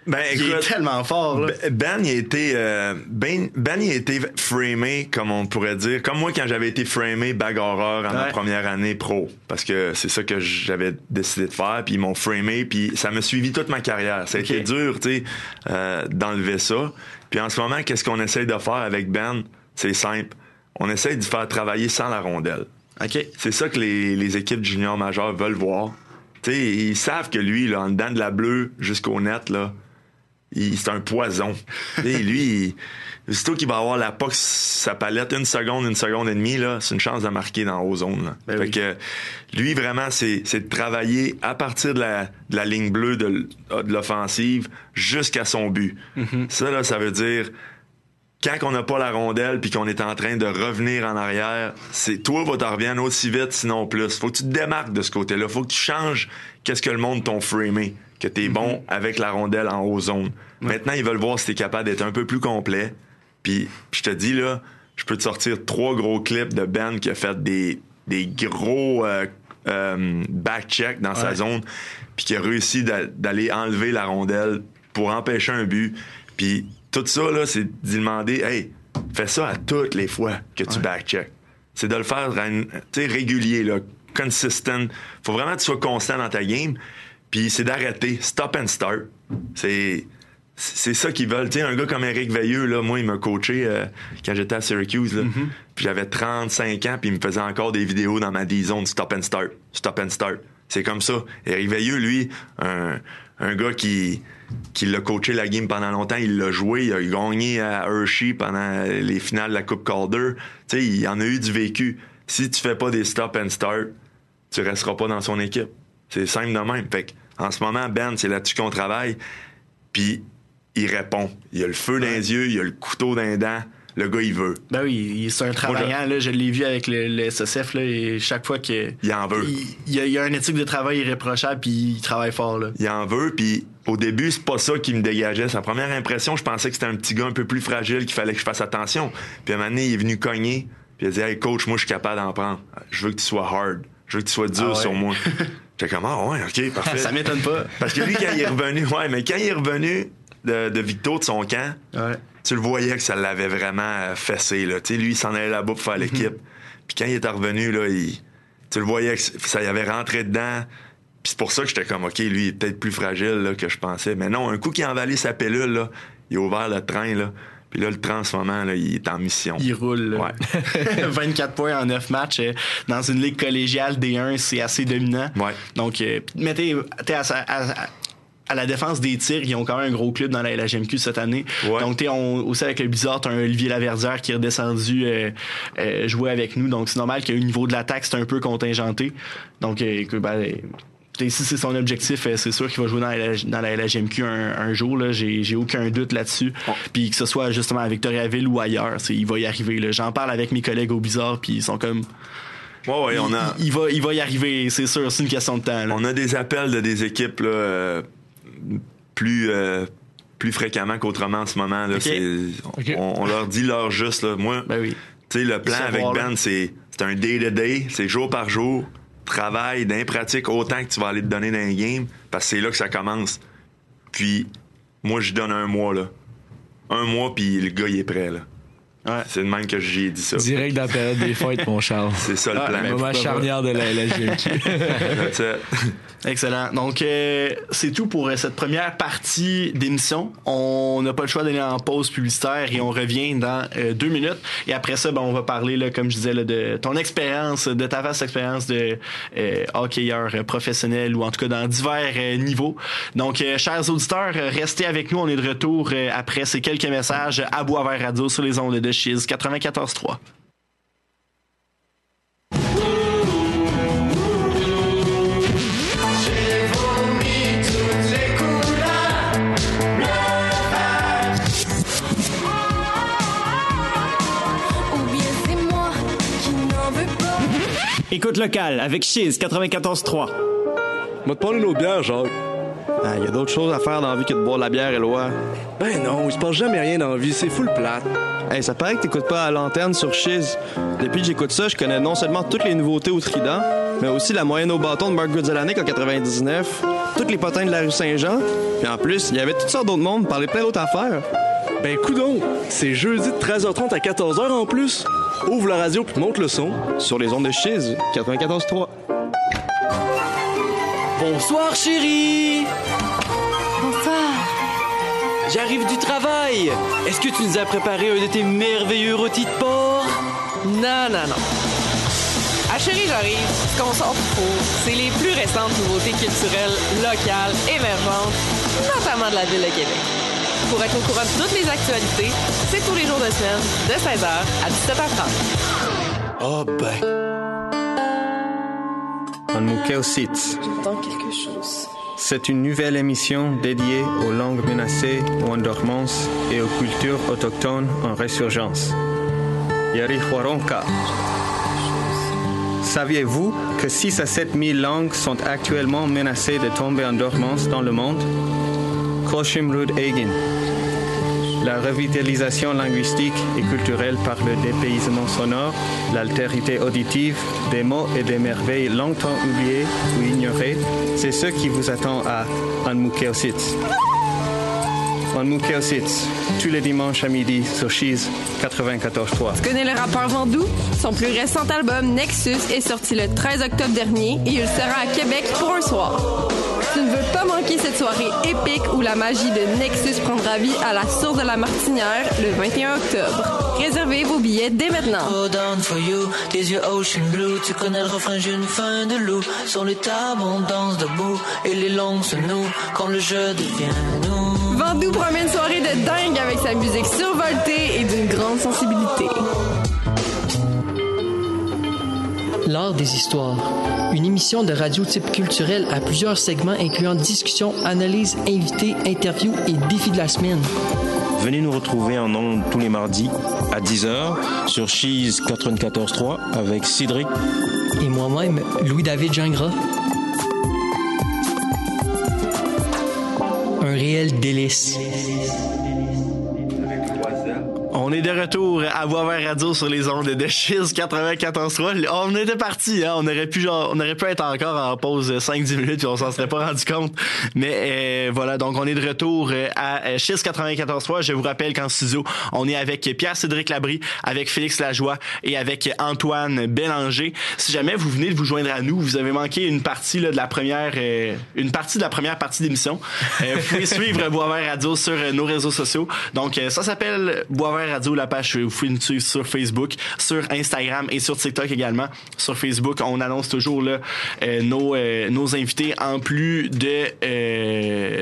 Ben, Il est écoute, tellement fort, là. Ben- Ben, il a été, euh, ben, ben, il a été framé, comme on pourrait dire, comme moi quand j'avais été framé bag horreur en ma première année pro, parce que c'est ça que j'avais décidé de faire, puis ils m'ont framé, puis ça m'a suivi toute ma carrière. Ça a été dur, tu sais, euh, d'enlever ça. Puis en ce moment, qu'est-ce qu'on essaye de faire avec Ben? C'est simple. On essaye de faire travailler sans la rondelle. OK. C'est ça que les, les équipes juniors majeures veulent voir. Tu sais, ils savent que lui, là, en dedans de la bleue jusqu'au net, là, il- c'est un poison. [laughs] Tu sais, lui, il- aussitôt qu'il va avoir la POC, sa palette, une seconde, une seconde et demie, là, c'est une chance de marquer dans haut zone. Là. Ben fait oui. que lui, vraiment, c'est, de travailler à partir de la, de la ligne bleue de l'offensive jusqu'à son but. Mm-hmm. Ça, là, ça veut dire quand on n'a pas la rondelle puis qu'on est en train de revenir en arrière, c'est toi va t'en revenir aussi vite sinon plus. Faut que tu te démarques de ce côté-là. Faut que tu changes qu'est-ce que le monde t'ont framé, que t'es bon avec la rondelle en haut zone. Maintenant, ils veulent voir si t'es capable d'être un peu plus complet. Puis je te dis là, je peux te sortir trois gros clips de Ben qui a fait des des gros euh, euh, back-check dans sa zone puis qui a réussi d'a- d'aller enlever la rondelle pour empêcher un but. Puis tout ça, là, c'est d'y demander, hey, fais ça à toutes les fois que tu back-check. C'est de le faire régulier, là, consistent. Faut vraiment que tu sois constant dans ta game. Puis c'est d'arrêter. Stop and start. C'est. C'est ça qu'ils veulent. Un gars comme Eric Veilleux, là, moi, il m'a coaché euh, quand j'étais à Syracuse. Là. Puis j'avais 35 ans, puis il me faisait encore des vidéos dans ma D-zone, stop and start, stop and start. C'est comme ça. Eric Veilleux, lui, un, un gars qui, qui l'a coaché la game pendant longtemps, il l'a joué, il a gagné à Hershey pendant les finales de la Coupe Calder. Tu sais, il en a eu du vécu. Si tu fais pas des stop and start, tu resteras pas dans son équipe. C'est simple de même. Fait en ce moment, Ben, c'est là-dessus qu'on travaille. Puis il répond. Il a le feu dans les yeux, il a le couteau dans les dents. Le gars, il veut. Ben oui, il- c'est un travaillant, là, je l'ai vu avec le, le SSF, là, et chaque fois que. Il en veut. Il, il y a, il a un éthique de travail irréprochable, puis il travaille fort, là. Il en veut, puis au début, c'est pas ça qui me dégageait. Sa première impression, je pensais que c'était un petit gars un peu plus fragile, qu'il fallait que je fasse attention. Puis à un moment donné, il est venu cogner, Puis il a dit, hey coach, moi je suis capable d'en prendre. Je veux que tu sois hard. Je veux que tu sois dur Ah ouais. sur moi. [laughs] J'étais comme, ah ouais, ok, parfait. Ça m'étonne pas. Parce que lui, quand il est revenu, ouais, mais quand il est revenu de, de Victo, de son camp, Ouais. tu le voyais que ça l'avait vraiment fessé. Là. Tu sais, lui, il s'en allait là-bas pour faire l'équipe. Puis quand il était revenu, là, il- tu le voyais que ça y avait rentré dedans. Puis c'est pour ça que j'étais comme, OK, lui, il est peut-être plus fragile là, que je pensais. Mais non, un coup qu'il a emballé sa pilule, là, il a ouvert le train. Là. Puis là, le train, en ce moment, là, il est en mission. Il roule. là. Ouais. [laughs] 24 points en 9 matchs. euh, Dans une ligue collégiale D1, c'est assez dominant. Ouais. Donc, euh, mais t'es t'es à, à- à- à la défense des tirs, ils ont quand même un gros club dans la LHMQ cette année. Ouais. Donc, t'es on- aussi avec le Blizzard, t'as un Olivier Laverdière qui est redescendu euh, euh, jouer avec nous. Donc, c'est normal qu'au niveau de l'attaque, c'est un peu contingenté. Donc, euh, ben, si c'est son objectif, euh, c'est sûr qu'il va jouer dans la, dans la LHMQ un, un jour. Là, j'ai, aucun doute là-dessus. Puis que ce soit justement à Victoriaville ou ailleurs, il va y arriver. J'en parle avec mes collègues au Blizzard, puis ils sont comme, Ouais, ouais, on a, il, il va, il va y arriver, c'est sûr. C'est une question de temps. là. on a des appels de des équipes là, euh, plus, euh, plus fréquemment qu'autrement en ce moment. Là. On, on leur dit leur juste. Là. Moi, Ben oui. Tu sais, le plan avec. Ben, c'est c'est un day-to-day, c'est jour par jour, travail, d'impratique autant que tu vas aller te donner dans un game, parce que c'est là que ça commence. Puis, moi, je donne un mois, là. Un mois, puis le gars, il est prêt, là. Ouais. C'est de même que j'ai dit ça. Direct dans la période des fêtes, mon Charles. C'est ça le Ah, plan. Moment charnière de la it. [laughs] Excellent. Donc, euh, c'est tout pour euh, cette première partie d'émission. On n'a pas le choix d'aller en pause publicitaire et on revient dans euh, deux minutes. Et après ça, ben, on va parler, là, comme je disais, de ton expérience, de ta vaste expérience de euh, hockeyeur professionnel ou en tout cas dans divers euh, niveaux. Donc, chers auditeurs, restez avec nous. On est de retour après ces quelques messages à Boisvert Radio sur les ondes de Chiz 94.3. Écoute locale avec Chiz 94.3. M'a te prendre une autre bière, Jacques. Ah, y a d'autres choses à faire dans la vie que de boire de la bière, Éloi. Ben non, il se passe jamais rien dans la vie, c'est full plate. Hey, ça paraît que t'écoutes pas à l'antenne sur Chiz. Depuis que j'écoute ça, je connais non seulement toutes les nouveautés au Trident, mais aussi la moyenne au bâton de Mark Goodzelanek en 99, toutes les potins de la rue Saint-Jean, puis en plus, il y avait toutes sortes d'autres mondes, parler plein d'autres affaires. Ben coudon, c'est jeudi de 13h30 à 14h en plus. Ouvre la radio puis monte le son. Sur les ondes de Chiz, 94.3. Bonsoir chérie Bonsoir. J'arrive du travail Est-ce que tu nous as préparé un de tes merveilleux rôtis de porc? Non, non, non. Ah chérie, j'arrive. Ce qu'on sort du four, c'est les plus récentes nouveautés culturelles, locales, émergentes, notamment de la ville de Québec. Pour être au courant de toutes les actualités, c'est tous les jours de semaine, de 16h à 17h30. Ah ben. Sitz. J'entends quelque chose. C'est une nouvelle émission dédiée aux langues menacées ou en dormance et aux cultures autochtones en résurgence. Yari Huaronka. Saviez-vous que 6 à 7 000 langues sont actuellement menacées de tomber en dormance dans le monde? Koshim Rud Egin. La revitalisation linguistique et culturelle par le dépaysement sonore, l'altérité auditive, des mots et des merveilles longtemps oubliées ou ignorées, c'est ce qui vous attend à Anmukeositz. Anmukeositz, tous les dimanches à midi sur Cheese 94.3. Tu connais le rappeur Vandou? Son plus récent album, Nexus, est sorti le 13 octobre dernier et il sera à Québec pour un soir. Tu ne veux pas manquer cette soirée épique où la magie de Nexus prendra vie à la source de la Martinière le 21 octobre. Réservez vos billets dès maintenant. Hold on for you, tes yeux ocean blue Tu connais le refrain, j'ai une faim de loup Sur les tables, on danse debout Et les langues se nouent quand le jeu devient nous Vandou promet une soirée de dingue avec sa musique survoltée et d'une grande sensibilité. L'art des histoires. Une émission de radio type culturel à plusieurs segments incluant discussions, analyses, invités, interviews et défis de la semaine. Venez nous retrouver en ondes tous les mardis à 10h sur Cheese 94.3 avec Cédric Et moi-même, Louis-David Gingras. Un réel délice. Est de retour à Boisvert Radio sur les ondes de Chiz 94.3. On était parti, hein? on aurait pu genre, on aurait pu être encore en pause 5-10 minutes puis on s'en serait pas rendu compte. Mais euh, voilà, donc on est de retour euh, à euh, Chiz 94.3. Je vous rappelle qu'en studio, on est avec Pierre-Cédric Labry, avec Félix Lajoie et avec Antoine Bélanger. Si jamais vous venez de vous joindre à nous, vous avez manqué une partie là, de la première, euh, une partie de la première partie d'émission. Euh, vous pouvez suivre Boisvert Radio sur euh, nos réseaux sociaux. Donc ça s'appelle Boisvert Radio, la page. Vous pouvez nous suivre sur Facebook, sur Instagram et sur TikTok également. Sur Facebook, on annonce toujours euh, nos, euh, nos invités en plus de, euh,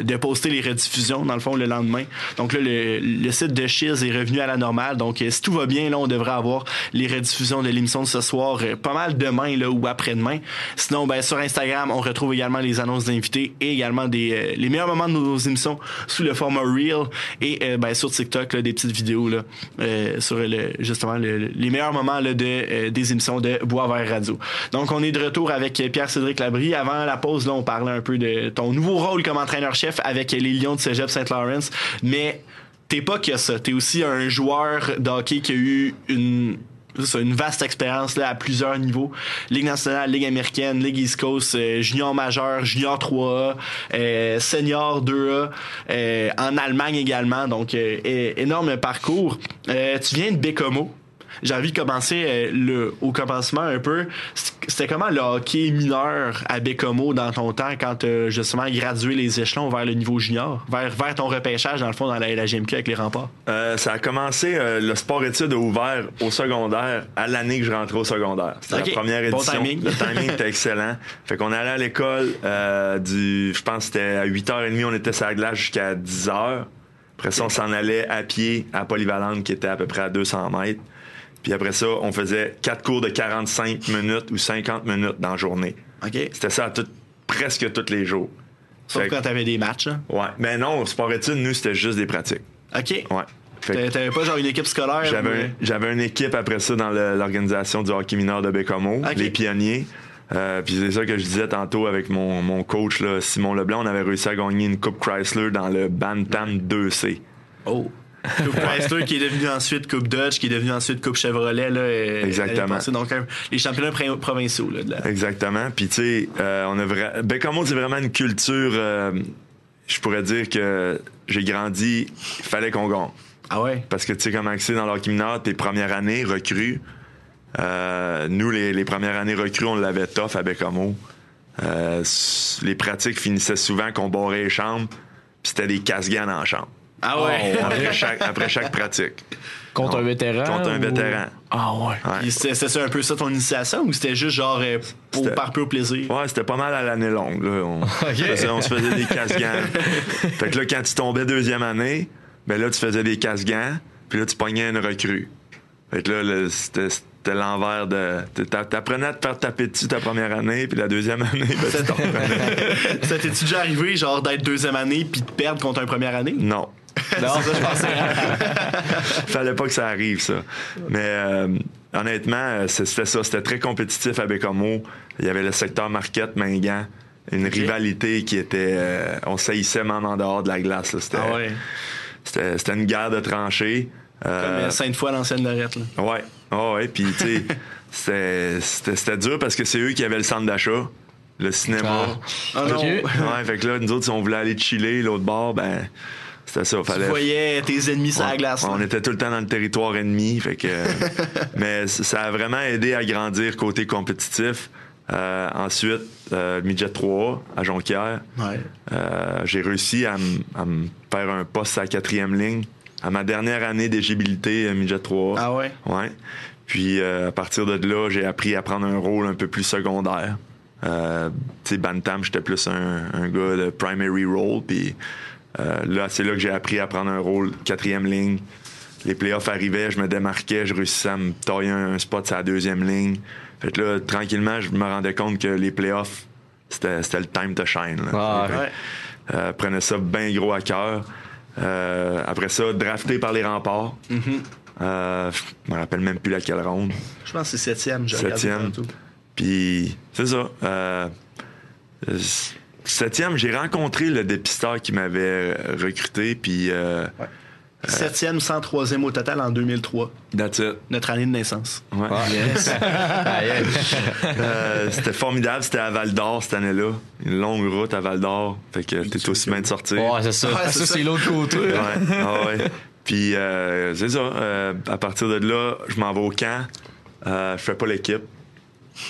de poster les rediffusions dans le fond le lendemain. Donc là, le, site de Chiz est revenu à la normale. Donc euh, si tout va bien, là, on devrait avoir les rediffusions de l'émission de ce soir euh, pas mal demain là, ou après-demain. Sinon, ben, sur Instagram, on retrouve également les annonces d'invités et également des, euh, les meilleurs moments de nos émissions sous le format Reel et ben, sur TikTok, là, des petites vidéos là, sur le, justement le- les meilleurs moments là, de, des émissions de Boisvert Radio. Donc, on est de retour avec Pierre-Cédric Labry. Avant la pause, là, on parlait un peu de ton nouveau rôle comme entraîneur-chef avec les Lions de Cégep Saint-Laurent, mais t'es pas que ça. T'es aussi un joueur de hockey qui a eu une une vaste expérience là, à plusieurs niveaux. Ligue nationale, Ligue américaine, Ligue East Coast, euh, junior majeur, junior 3A, euh, senior 2A, euh, en Allemagne également. Donc, énorme parcours. Tu viens de Bécomo. J'ai envie de commencer euh, le, au commencement un peu. C'était comment le hockey mineur à Bécomo dans ton temps quand tu as justement gradué les échelons vers le niveau junior, vers, vers ton repêchage dans le fond dans la, la GMQ avec les remparts? Euh, ça a commencé, euh, le sport études a ouvert au secondaire à l'année que je rentrais au secondaire. C'était la première Bon édition. timing. Le timing était [laughs] excellent. Fait qu'on allait à l'école euh, du, je pense que c'était à 8h30, on était sur la glace jusqu'à 10h. Après ça, on s'en allait à pied à Polyvalente qui était à peu près à 200 mètres. Puis après ça, on faisait quatre cours de 45 minutes ou 50 minutes dans la journée. OK. C'était ça à tout- presque tous les jours. Sauf Fait quand t'avais des matchs. hein? Ouais. Mais non, sport études, nous, c'était juste des pratiques. OK. Ouais. T'avais pas genre une équipe scolaire? j'avais, un- une équipe après ça dans l'organisation du hockey mineur de Bécomo, les pionniers. Euh, puis c'est ça que je disais tantôt avec mon, mon coach là, Simon Leblanc, on avait réussi à gagner une Coupe Chrysler dans le Bantam 2C. Oh. Coupe [laughs] Chrysler qui est devenu ensuite Coupe Dodge, qui est devenu ensuite Coupe Chevrolet. Là, Exactement. passée. Donc, les championnats provinciaux. Là, de la- Exactement. Puis tu sais, euh, on a vra- Bécomo, c'est vraiment une culture. euh, je pourrais dire que j'ai grandi, il fallait qu'on gagne. Ah ouais? Parce que tu sais comment c'est dans le hockey mineur, tes premières années recrues. euh, nous, les, les premières années recrues, on l'avait tough à Bécomo. S- les pratiques finissaient souvent qu'on barrait les chambres, puis c'était des casse-gants dans la chambre. Ah ouais? Après chaque, après chaque pratique. Contre un vétéran? Contre un ou- vétéran. Ah ouais. C'était un peu ça ton initiation ou c'était juste genre euh, pour, par pur plaisir? Ouais, c'était pas mal à l'année longue. Là. On, [laughs] faisait- on se faisait des casse-gants. [laughs] fait que là, quand tu tombais deuxième année, ben là, tu faisais des casse-gants, puis là, tu pognais une recrue. Fait que là, le- c'était c'était l'envers de. t'a- T'apprenais à te faire taper dessus ta première année, puis la deuxième année, ben, tu t'en reprenais. [laughs] Ça t'es-tu déjà arrivé genre d'être deuxième année puis de perdre contre une première année? Non. [laughs] Non, ça je pensais. [laughs] Fallait pas que ça arrive, ça. Mais euh, honnêtement, euh, c'était ça. C'était très compétitif à Bécomo. Il y avait le secteur Marquette, Mingan. Une rivalité qui était. euh, on saillissait même en dehors de la glace. là. C'était Ah ouais. une guerre de tranchées. Euh, Comme Sainte-Foy, l'ancienne Lorette. Là. Ouais. Ah ouais. Puis, tu sais, [laughs] c'était- dur parce que c'est eux qui avaient le centre d'achat, le cinéma. Ah non. Ok. Ouais, fait que là, nous autres, si on voulait aller chiller l'autre bord, ben, c'était ça. Tu Fallait, voyais tes ennemis sur la glace. On était tout le temps dans le territoire ennemi. Fait que, [laughs] mais ça a vraiment aidé à grandir côté compétitif. Euh, ensuite, euh, midget 3 à Jonquière. Ouais. Euh, j'ai réussi à me faire un poste à la quatrième ligne. À ma dernière année d'éligibilité euh, midget 3 Ah ouais? Ouais. Puis à partir de là, j'ai appris à prendre un rôle un peu plus secondaire. Tu sais, Bantam, j'étais plus un, un gars de primary role. Puis euh, là, c'est là que j'ai appris à prendre un rôle quatrième ligne. Les playoffs arrivaient, je me démarquais, je réussissais à me tailler un, spot sur la deuxième ligne. Fait que là, tranquillement, je me rendais compte que les playoffs, c'était c'était le time to shine. là. Ah, ouais. euh, prenais ça bien gros à cœur. Euh, après ça, drafté par les remparts. Euh, je me rappelle même plus laquelle ronde. Je pense que c'est septième. Septième. Puis, c'est ça. Euh, septième, j'ai rencontré le dépisteur qui m'avait recruté. Puis, euh, Septième, 103e au total en 2003. That's it. Notre année de naissance. Ouais. Ah, yes. [laughs] Ah, yes. Euh, c'était formidable, c'était à Val d'Or cette année-là. Une longue route à Val d'Or. Fait que t'es aussi bien de sortir. Ouais, c'est ça. Ouais, c'est ça, ça. c'est l'autre côté. Ouais, ah ouais. Puis euh, c'est ça. euh, à partir de là, je m'en vais au camp. Euh, je fais pas l'équipe.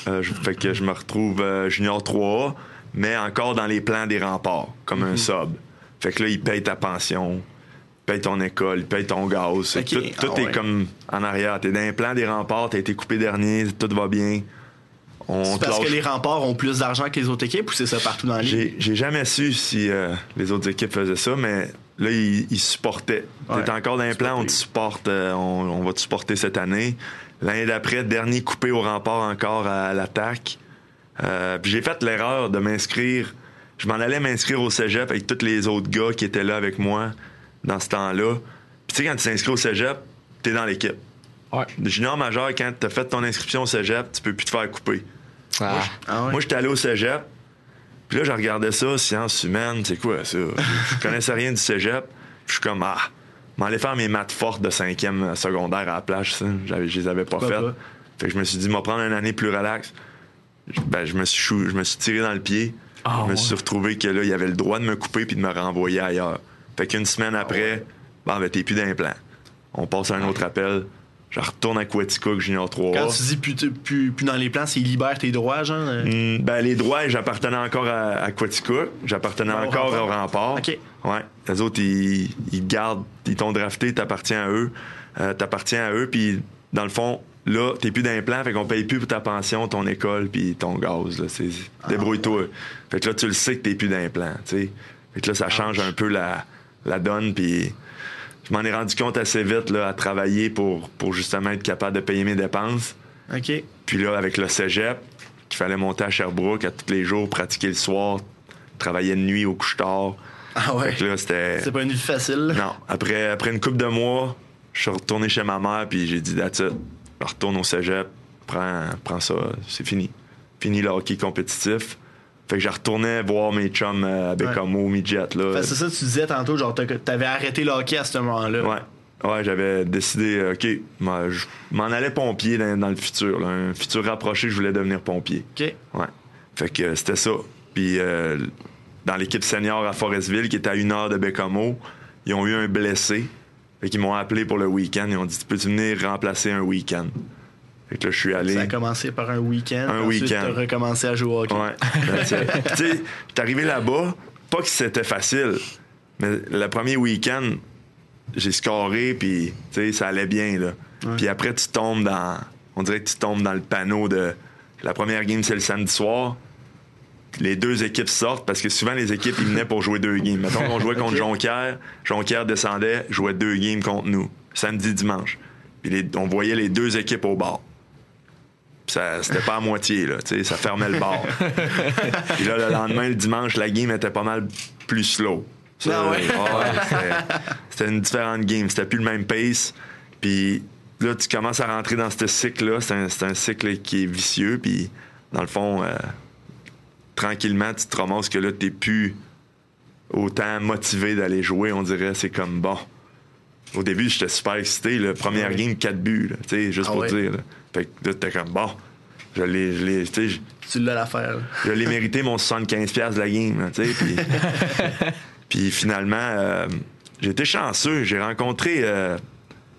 Euh, je- fait que je me retrouve euh, junior 3A, mais encore dans les plans des remparts, comme un sub. Fait que là, ils payent ta pension, ils payent ton école, ils payent ton gaz. Tout, tout ah est ouais. comme en arrière. T'es dans les plans des remparts, t'as été coupé dernier, tout va bien. C'est parce que les remparts ont plus d'argent que les autres équipes ou c'est ça partout dans ligue? j'ai, jamais su si euh, les autres équipes faisaient ça, mais là, ils, ils supportaient. Ouais. T'es encore dans les plans, on te supporte, euh, on, on va te supporter cette année. L'année d'après, dernier coupé au rempart encore à l'attaque. Euh, puis j'ai fait l'erreur de m'inscrire. Je m'en allais m'inscrire au cégep avec tous les autres gars qui étaient là avec moi dans ce temps-là. Puis tu sais, quand tu t'inscris au cégep, t'es dans l'équipe. Ouais. Junior majeur, quand t'as fait ton inscription au cégep, tu peux plus te faire couper. Ah. Ah ouais? Moi, j'étais allé au cégep. Puis là, je regardais ça, sciences humaines, c'est quoi ça? [laughs] Je connaissais rien du cégep. Puis je suis comme, ah, m'aller faire mes maths fortes de cinquième secondaire à la plage, ça. J'avais, je les avais pas faites. Fait que je me suis dit, m'en prendre une année plus relax. Je- Ben, je me suis, chou- je me suis tiré dans le pied. Ah, je me ouais. suis retrouvé que là, il y avait le droit de me couper puis de me renvoyer ailleurs. Fait qu'une semaine après, bon, ben, t'es plus d'implant. On passe à un autre appel. Je retourne à Quaticook Junior 3 Quand tu dis plus, plus, plus dans les plans, c'est libère tes droits, genre? euh? Mm, ben, les droits, j'appartenais encore à, à. J'appartenais Ah, encore au rempart. OK. Ouais. Les autres, ils, gardent, ils t'ont drafté, t'appartiens à eux. Euh, t'appartiens à eux, puis dans le fond, là, t'es plus d'implant, fait qu'on paye plus pour ta pension, ton école, puis ton gaz. Là. C'est, débrouille-toi. Fait que là, tu le sais que t'es plus d'implant, tu sais. Fait que là, ça change un peu la, la donne, puis je m'en ai rendu compte assez vite, là, à travailler pour, pour justement être capable de payer mes dépenses. OK. Puis là, avec le cégep, qu'il fallait monter à Sherbrooke à tous les jours, pratiquer le soir, travailler de nuit au couche-tard. Ah ouais. Fait que là, c'était. C'est pas une vie facile. Non. Après, après une couple de mois, je suis retourné chez ma mère, puis j'ai dit, that's it. Je retourne au cégep, prends, prends ça, c'est fini. Fini le hockey compétitif. Fait que j'ai retourné voir mes chums à Bécamo, Midget, là. C'est ça que tu disais tantôt, genre, t'avais arrêté le hockey à ce moment-là. Ouais. Ouais, j'avais décidé, euh, OK, moi, je m'en allais pompier dans, dans le futur. là. Un futur rapproché, je voulais devenir pompier. OK. Ouais. Fait que euh, c'était ça. Puis euh, dans l'équipe senior à Forestville, qui était à une heure de Bécamo, ils ont eu un blessé. Fait qu'ils m'ont appelé pour le week-end. Ils ont dit, peux-tu venir remplacer un week-end? Fait que là, je suis allé. Ça a commencé par un week-end. Un week-end. T'as recommencé à jouer au hockey. Ouais. [laughs] tu sais, j'étais arrivé là-bas, pas que c'était facile, mais le premier week-end, j'ai scoré, puis tu sais, ça allait bien, là. Puis après, tu tombes dans. On dirait que tu tombes dans le panneau de. La première game, c'est le samedi soir. Les deux équipes sortent parce que souvent les équipes ils venaient pour jouer deux games. Mettons qu'on jouait contre Ok. Jonquière, Jonquière descendait, jouait deux games contre nous, samedi, dimanche. Puis les- on voyait les deux équipes au bar. Ça, c'était pas à moitié, là, tu sais, ça fermait le bar. Puis là, le lendemain, le dimanche, la game était pas mal plus slow. Ça, Ah ouais? ouais, c'était- c'était une différente game. C'était plus le même pace. Puis là, tu commences à rentrer dans ce cycle-là. C'est un, c'est un cycle qui est vicieux. Puis dans le fond, euh, tranquillement, tu te ramasses que là, t'es plus autant motivé d'aller jouer. On dirait, c'est comme bon. Au début, j'étais super excité. Le première game, 4 buts, tu sais, juste Ah pour ouais? dire. là. Fait que là, t'es comme bon. Je l'ai, je l'ai, tu sais, je- Tu l'as l'affaire. je l'ai mérité mon 75$ de la game, tu sais. Puis, [laughs] puis finalement, euh, j'ai été chanceux. J'ai rencontré euh,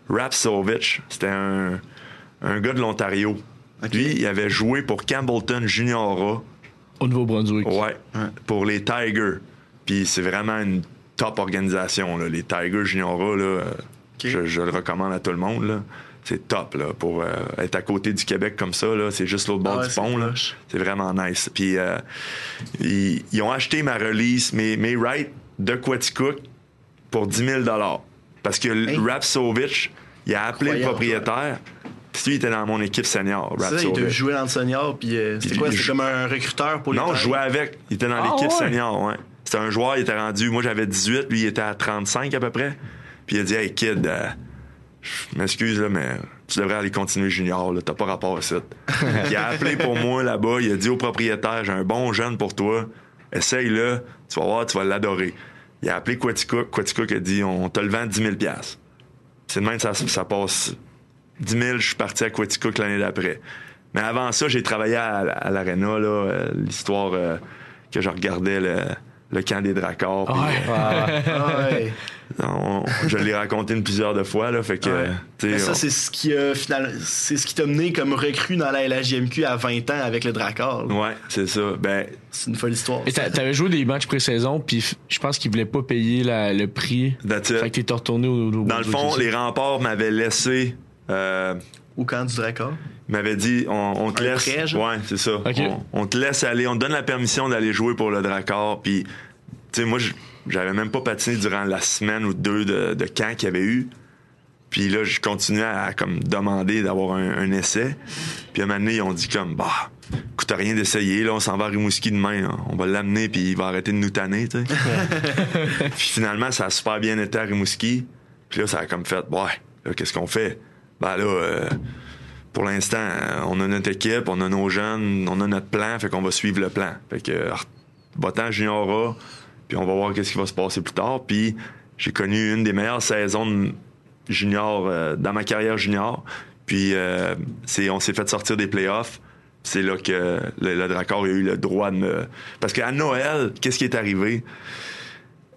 Rapsovich. C'était un, un gars de l'Ontario. Lui, il avait joué pour Campbellton Juniora. Au Nouveau-Brunswick. Ouais, pour les Tigers. Puis c'est vraiment une top organisation, là. Les Tigers Juniora, là, euh, je, je le recommande à tout le monde, là. C'est top, là, pour euh, être à côté du Québec comme ça, là. C'est juste l'autre bord Ah ouais, du c'est pont, là. C'est vraiment nice. Puis euh, ils, ils ont acheté ma release, mes, mes rights de Quaticook pour 10 000 Parce que Hey. Rapsovich, il a appelé le propriétaire. Lui, il était dans mon équipe senior, C'est ça, il Rapsovich. joué dans le senior, puis euh, c'était quoi? C'était comme un recruteur pour les Non, je jouais avec. Il était dans Ah, l'équipe ouais? senior, ouais. C'était un joueur, il était rendu. Moi, j'avais 18, lui, il était à 35 à peu près. Puis il a dit, hey, kid, euh, je m'excuse, là, mais tu devrais aller continuer junior, là. T'as pas rapport à ça. il a appelé pour [laughs] moi là-bas. Il a dit au propriétaire, j'ai un bon jeune pour toi. Essaye-le. Tu vas voir, tu vas l'adorer. il a appelé Quaticook. Quaticook a dit on te le vend 10 000 C'est de même que ça, ça passe 10 000, je suis parti à Quaticook l'année d'après. Mais avant ça, j'ai travaillé à, à l'Arena, là, euh, l'histoire euh, que je regardais le, le camp des Dracars. puis, euh, Ah ouais. [laughs] on- je l'ai raconté une plusieurs de fois, là, fait que, Ouais. Mais ça, on- c'est ce qui a final... c'est ce qui t'a mené comme recrue dans la LHJMQ à 20 ans avec le Dracar. là. Ouais, c'est ça. Ben, c'est une folle histoire. Et t'a- t'avais joué des matchs pré-saison, puis je pense qu'ils voulaient pas payer la- le prix. That's it. Fait que t'es retourné au, au Dans le fond, les remparts m'avaient laissé. Euh, Au camp du Dracar. ils m'avaient dit on, on te Un laisse. prêt, genre? ouais, c'est ça. Ok. On, on te laisse aller, on te donne la permission d'aller jouer pour le Dracar. Puis, tu sais, moi, j- j'avais même pas patiné durant la semaine ou deux de, de camp qu'il y avait eu. Puis là, je continuais à comme demander d'avoir un, un essai. Puis à un moment donné, ils ont dit comme bah, coûte rien d'essayer, là, on s'en va à Rimouski demain, là. on va l'amener puis il va arrêter de nous tanner, tu sais. [laughs] puis finalement, ça a super bien été à Rimouski. Puis là, ça a comme fait, ouais, là, qu'est-ce qu'on fait? Ben là, euh, pour l'instant, euh, on a notre équipe, on a nos jeunes, on a notre plan, fait qu'on va suivre le plan. Fait que, euh, va-t'en junior A, puis on va voir qu'est-ce qui va se passer plus tard. Puis j'ai connu une des meilleures saisons de junior euh, dans ma carrière junior. Puis euh, c'est, on s'est fait sortir des playoffs. C'est là que le, le Dracor a eu le droit de me... Parce qu'à Noël, qu'est-ce qui est arrivé?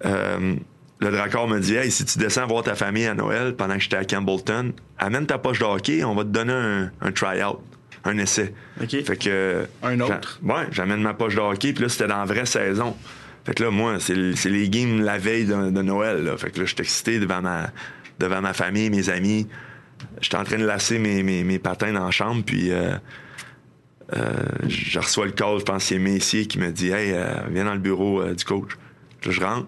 Euh, le Dracor me dit Hey, si tu descends voir ta famille à Noël pendant que j'étais à Campbellton, amène ta poche de hockey, on va te donner un, un try-out, un essai. Fait que. Un autre? Ouais, j'amène ma poche de hockey, puis là, c'était dans la vraie saison. Fait que là, moi, c'est les games la veille de, de Noël. Là. Fait que là, j'étais excité devant ma, devant ma famille, mes amis. J'étais en train de lasser mes, mes, mes patins dans la chambre, puis euh, euh, je reçois le call, je pense que c'est Messier qui me dit Hey, euh, viens dans le bureau du coach. Là, je rentre.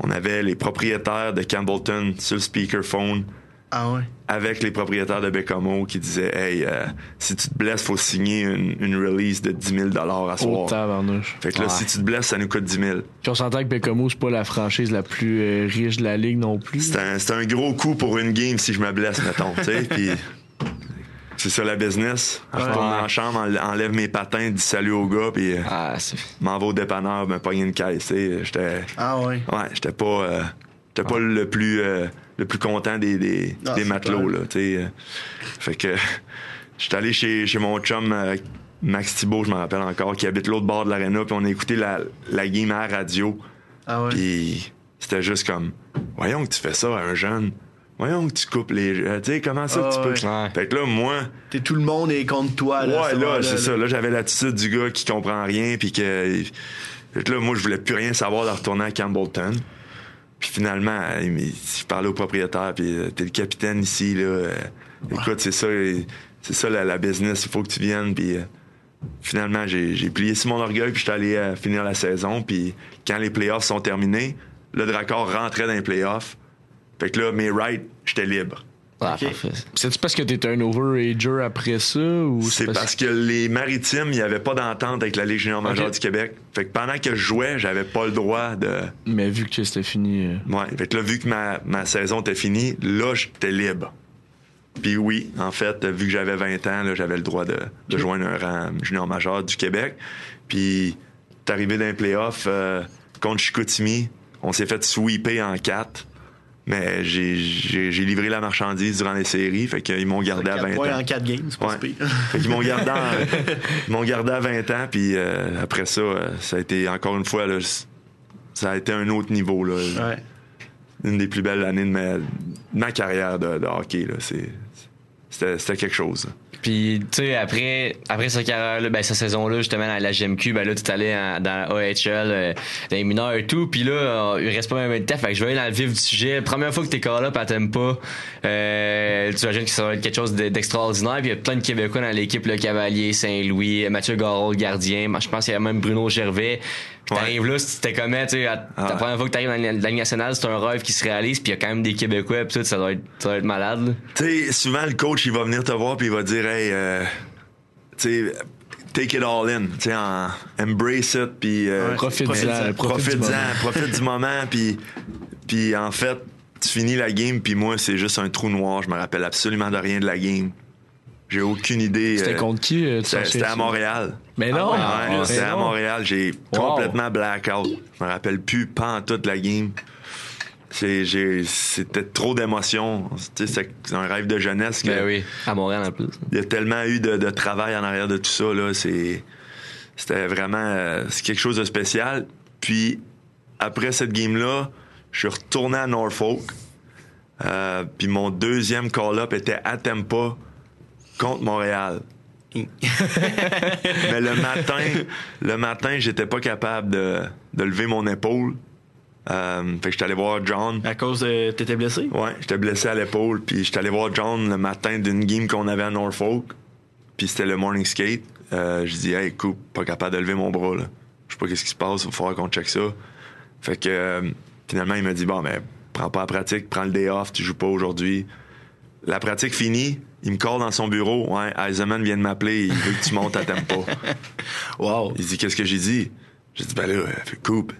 On avait les propriétaires de Campbellton sur le speakerphone Ah ouais? avec les propriétaires de Bécamo qui disaient Hey, euh, si tu te blesses, faut signer une, une release de 10 000 à Oh, soir. tabarnouche. Fait que là, Ouais. si tu te blesses, ça nous coûte 10 000. Puis on s'entend que Bécomo, c'est pas la franchise la plus euh, riche de la ligue non plus. C'est un, c'est un gros coup pour une game si je me blesse, mettons. tu sais, [laughs] Puis c'est ça la business. Je retourne dans la chambre, enl- enlève mes patins, dis salut au gars, puis euh, m'en vais au dépanneur, me pogner une caisse. J'étais. Ah ouais. Ouais, j'étais pas. euh, j'étais pas le plus euh, le plus content des, des, Ah, des matelots, là. tu sais. euh. Fait que [laughs] j'étais allé chez, chez mon chum euh, Max Thibault, je me rappelle encore, qui habite l'autre bord de l'aréna, puis on a écouté la, la game à la radio. Ah ouais. Puis c'était juste comme Voyons que tu fais ça à un jeune. Voyons que tu coupes les. Tu sais, comment ça que tu Ah peux. ouais. Fait que là, moi. T'es tout le monde est contre toi. Là, Ouais, là, c'est là. ça. Là, j'avais l'attitude du gars qui comprend rien, puis que. Fait que là, moi, je voulais plus rien savoir de retourner à Campbellton. Puis finalement, il me- je parlais au propriétaire, puis euh, t'es le capitaine ici, là. euh, Écoute, c'est ça, euh, c'est ça la, la business, il faut que tu viennes, puis. Finalement, j'ai plié sur mon orgueil, puis j'étais allé finir la saison. Puis quand les playoffs sont terminés, le Dracor rentrait dans les playoffs. Fait que là, mes rights, j'étais libre. C'est-tu parce que t'étais un overager après ça ou C'est parce que les maritimes, il n'y avait pas d'entente avec la Ligue junior majeure du Québec. Fait que pendant que je jouais, j'avais pas le droit de. Mais vu que c'était fini. euh, Ouais. Fait que là, vu que ma, ma saison était finie, là, j'étais libre. Puis oui, en fait, vu que j'avais 20 ans, là, j'avais le droit de, de joindre un rang junior majeur du Québec. Puis, t'es arrivé dans les playoffs euh, contre Chicoutimi. On s'est fait sweeper en 4. Mais j'ai- livré la marchandise durant les séries. Fait qu'ils m'ont gardé à 4 20 points ans. en 4 games, c'est pas Ouais. si pire. Fait qu'ils m'ont gardé, en- [laughs] ils m'ont gardé à 20 ans, puis euh, après ça, euh, ça a été encore une fois, là, ça a été un autre niveau. Là. Ouais. Une des plus belles années de ma, de ma carrière de, de hockey. C'était, c'était quelque chose. là. Puis, tu sais, après, après sa carrière-là, ben, sa saison-là, justement, à la GMQ, ben là, tu es allé en- dans AHL, euh, les mineurs et tout. Puis là, euh, il reste pas même de temps. Fait que je vais aller dans le vif du sujet. Première fois que t'es call up, elle pas. Euh, tu imagines que ça va être quelque chose de- d'extraordinaire. Puis il y a plein de Québécois dans l'équipe, le Cavalier, Saint-Louis, Mathieu Garol, gardien. Je pense qu'il y a même Bruno Gervais. Puis t'arrives là, c'était comment, tu sais, la première fois que t'arrives dans la Ligue nationale, c'est un rêve qui se réalise. Puis il y a quand même des Québécois, puis tout, ça doit être, ça doit être malade, là. Tu sais, souvent, le coach, il va venir te voir, puis il va dire, hey, euh, tu sais, take it all in, tu sais, embrace it, puis euh, Ouais, profite-en, profite-en, profite du moment. profite du moment, puis, puis en fait, tu finis la game, puis moi, c'est juste un trou noir, je me rappelle absolument de rien de la game. J'ai aucune idée. C'était euh, contre qui? euh, tu C'était c'était à? Montréal. Mais non! Ouais, Ah, c'était mais à. Montréal. J'ai Wow. complètement blackout. Je me rappelle plus pas en toute la game. C'était trop d'émotions. C'est un rêve de jeunesse. que- Ben oui, à Montréal en plus. il y a tellement eu de, de travail en arrière de tout ça. C'était vraiment euh, c'est quelque chose de spécial. Puis, après cette game-là, je suis retourné à Norfolk. Euh, puis mon deuxième call-up était à Tampa contre Montréal. [laughs] Mais le matin, le matin, j'étais pas capable de, de lever mon épaule. Euh, fait que j'étais allé voir John. À cause de. T'étais blessé? Ouais, j'étais blessé à l'épaule, puis j'étais allé voir John le matin d'une game qu'on avait à Norfolk, puis c'était le morning skate. Euh, je dis, hey, coupe, pas capable de lever mon bras, là. Je sais pas qu'est-ce qui se passe, il va falloir qu'on check ça. Fait que euh, finalement, il m'a dit, bon, ben, prends pas la pratique, prends le day off, tu joues pas aujourd'hui. La pratique finie, il me colle dans son bureau, ouais, Eisenman vient de m'appeler, il veut que tu montes à tempo. [laughs] wow. Il dit, qu'est-ce que j'ai dit? J'ai dit, ben là, fait coupe.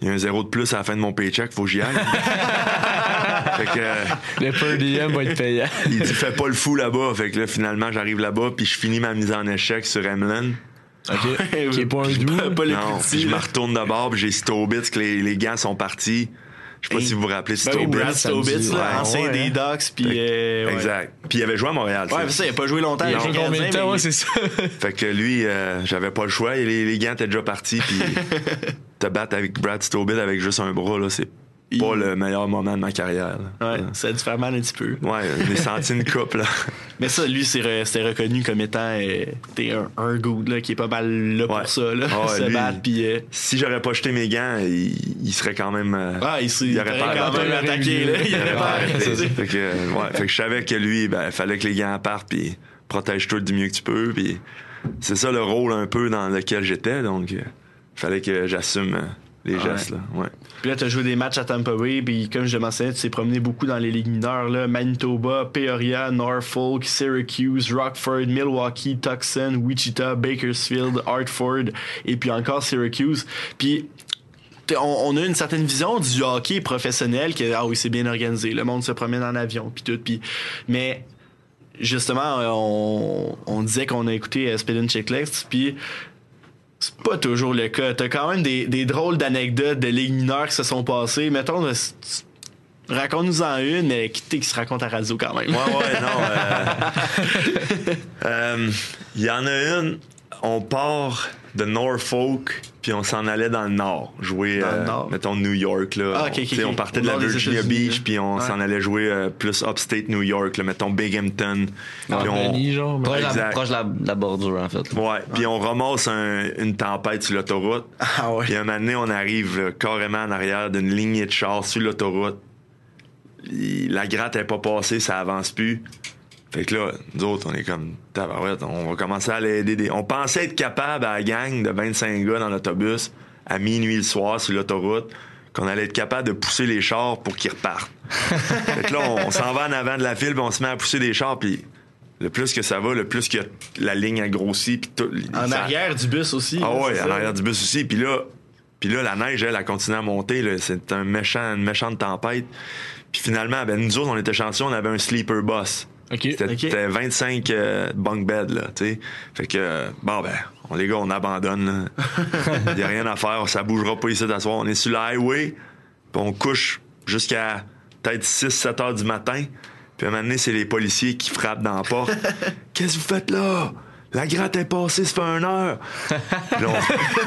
Il y a un zéro de plus à la fin de mon paycheck, faut que j'y aille. [laughs] fait que. euh, Le per diem va être payant. [laughs] il dit fais pas le fou là-bas. Fait que là, finalement, j'arrive là-bas, puis je finis ma mise en échec sur Emlyn. OK. Qui est pas un doux. Pas le Non, petit, je me retourne de bord, puis j'ai Stobitz, que les, les gants sont partis. Je sais pas Hey. si vous vous rappelez Ben oui, Stobitz, là, Ouais, ancien ouais, des hein. Ducks, puis. euh, ouais. Exact. Puis il avait joué à Montréal. Ouais, ça. il a pas joué longtemps Il a les combien de Canadiens, temps? mais- Ouais, c'est ça? [laughs] Fait que lui, euh, j'avais pas le choix. Et les, les gants étaient déjà partis, puis [laughs] te battre avec Brad Stobitz avec juste un bras, là, c'est pas le meilleur moment de ma carrière. là. Ouais, ça a dû faire mal un petit peu. Ouais, j'ai senti une coupe, là. [laughs] Mais ça, lui, c'est re- c'était reconnu comme étant euh, t'es un, un good, là, qui est pas mal là pour Ouais. ça, là. Ah [laughs] se lui, battre, puis. euh, Si j'aurais pas jeté mes gants, il, il serait quand même. euh, Ah, il, s'est- il aurait pas quand même attaqué, là. Il aurait pas arrêté. fait que, euh, ouais, fait que je savais que lui, ben, il fallait que les gants partent, puis protège-toi du mieux que tu peux, puis c'est ça le rôle un peu dans lequel j'étais, donc il fallait que j'assume les Ouais. gestes, là. Ouais. Puis là, t'as joué des matchs à Tampa Bay, puis comme je le mentionnais, tu t'es promené beaucoup dans les ligues mineures, là. Manitoba, Peoria, Norfolk, Syracuse, Rockford, Milwaukee, Tucson, Wichita, Bakersfield, Hartford, et puis encore Syracuse. Puis on, on a une certaine vision du hockey professionnel que ah oui c'est bien organisé le monde se promène en avion puis tout puis mais justement on, on disait qu'on a écouté euh, and Checklist puis c'est pas toujours le cas. T'as quand même des, des drôles d'anecdotes de ligues mineures qui se sont passées. Mettons, là, c- c- raconte-nous-en une, mais qui, qui se raconte à radio quand même. Ouais, ouais, non. euh, [laughs] euh, Il y en a une, on part de Norfolk, puis on s'en allait dans le nord, jouer, Dans le euh, nord. mettons, New York. Là. Ah, On- tu sais, ok. On partait Au de la Virginia Beach, là. puis on Ouais. s'en allait jouer euh, plus upstate New York, là, mettons Binghamton. Ah, Puis on- genre. Proche, de la, proche la, bordure, en fait. Ouais, puis on ramasse un- une tempête sur l'autoroute. Ah ouais. Puis un moment donné, on arrive là, carrément en arrière d'une lignée de chars sur l'autoroute. La gratte n'est pas passée, ça avance plus. Fait que là, nous autres, on est comme, tabarouette, on va commencer à l'aider. des- On pensait être capable à la gang de 25 gars dans l'autobus, à minuit le soir sur l'autoroute, qu'on allait être capable de pousser les chars pour qu'ils repartent. [laughs] fait que là, on, on s'en va en avant de la file, puis on se met à pousser des chars, puis le plus que ça va, le plus que la ligne a grossi, puis tout. En ça- arrière du bus aussi. ah c'est en ça. arrière du bus aussi. Puis là, puis là, la neige, elle, a continué à monter. là. C'est un méchant, une méchante tempête. Puis finalement, ben, nous autres, on était chanceux, on avait un sleeper bus. OK. C'était Ok. c'était 25 euh, bunk beds, là, tu sais. Fait que, euh, bon, ben, on, les gars, on abandonne, Il [laughs] y a rien à faire, ça bougera pas ici d'asseoir. On est sur le highway, puis on couche jusqu'à peut-être 6-7 heures du matin. Puis à un moment donné, c'est les policiers qui frappent dans la porte. [laughs] Qu'est-ce que vous faites là? La gratte est passée, ça fait une heure. [laughs] Puis là,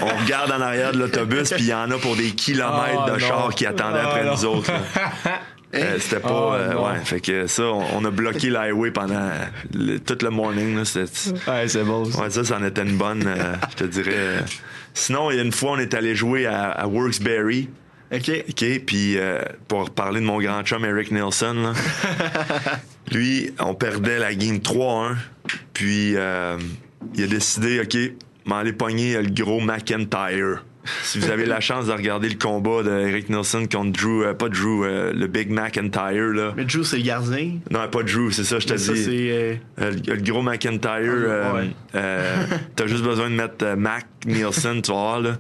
on, on regarde en arrière de l'autobus, puis il y en a pour des kilomètres Oh, de non. chars qui attendaient Oh, après non. nous autres. là. Euh, c'était pas. Oh, euh, ouais, fait que ça, on, on a bloqué l'highway pendant le- tout le morning. Là, c'était- Ouais, c'est bon. ça. ouais, ça, ça en était une bonne, euh, je te dirais. Sinon, il y a une fois, on est allé jouer à, à Worksbury. OK. OK, puis euh, pour parler de mon grand chum Eric Nelson, là, [laughs] lui, on perdait la game 3-1. Puis euh, il a décidé, OK, m'aller pogner le gros McIntyre. Si vous avez la chance de regarder le combat de Eric Nelson contre Drew, euh, pas Drew, euh, le Big McIntyre, là. Mais Drew, c'est le gardien. Non, pas Drew, c'est ça, je te dis. euh, le, gros McIntyre, euh, ouais. t'as juste besoin de mettre Mac Nielsen, tu là.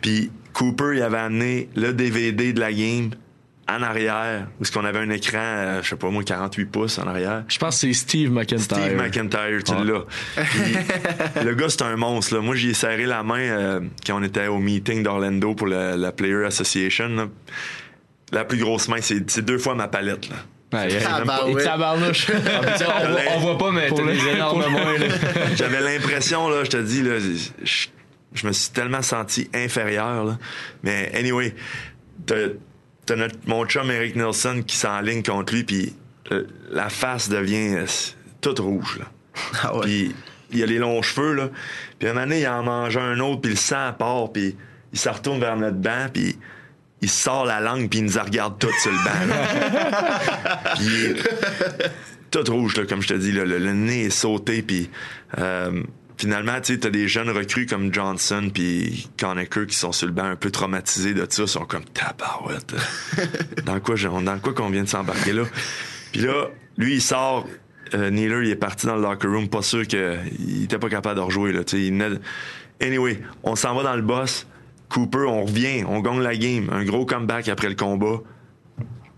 Puis Cooper, il avait amené le DVD de la game en arrière, où ce qu'on avait un écran, euh, je sais pas moi, 48 pouces en arrière. Je pense que c'est Steve McIntyre. Steve McIntyre, tu Ouais. l'as. Puis, [laughs] le gars, c'est un monstre. Là. Moi, j'y ai serré la main euh, quand on était au meeting d'Orlando pour la, la Player Association. là. La plus grosse main, c'est deux fois ma palette. Là. Ouais, Et tabarnouche. [laughs] Ah, mais tu sais, on, voit, on voit pas, mais t'as des énormes. [laughs] J'avais l'impression, là, je te dis, là, je, je me suis tellement senti inférieur. Là. Mais anyway, t'as notre, mon chum Eric Nelson qui s'enligne contre lui, puis euh, la face devient euh, toute rouge. Là. Ah ouais. Puis il a les longs cheveux, là. Puis un moment donné, il en mange un autre, puis le sang part, puis il se retourne vers notre banc, puis il sort la langue, puis il nous regarde tous sur le banc. [laughs] puis tout rouge, là, comme je te dis, là, le, le nez est sauté, puis euh, finalement, tu sais, t'as des jeunes recrues comme Johnson puis Conacher qui sont sur le banc un peu traumatisés de ça, sont comme tabarouette. [laughs] dans quoi, dans quoi qu'on vient de s'embarquer là? Puis là, lui, il sort. euh, Nealer, il est parti dans le locker room, pas sûr qu'il était pas capable de rejouer. Là, tu sais, Anyway, on s'en va dans le boss. Cooper, on revient, on gagne la game. Un gros comeback après le combat.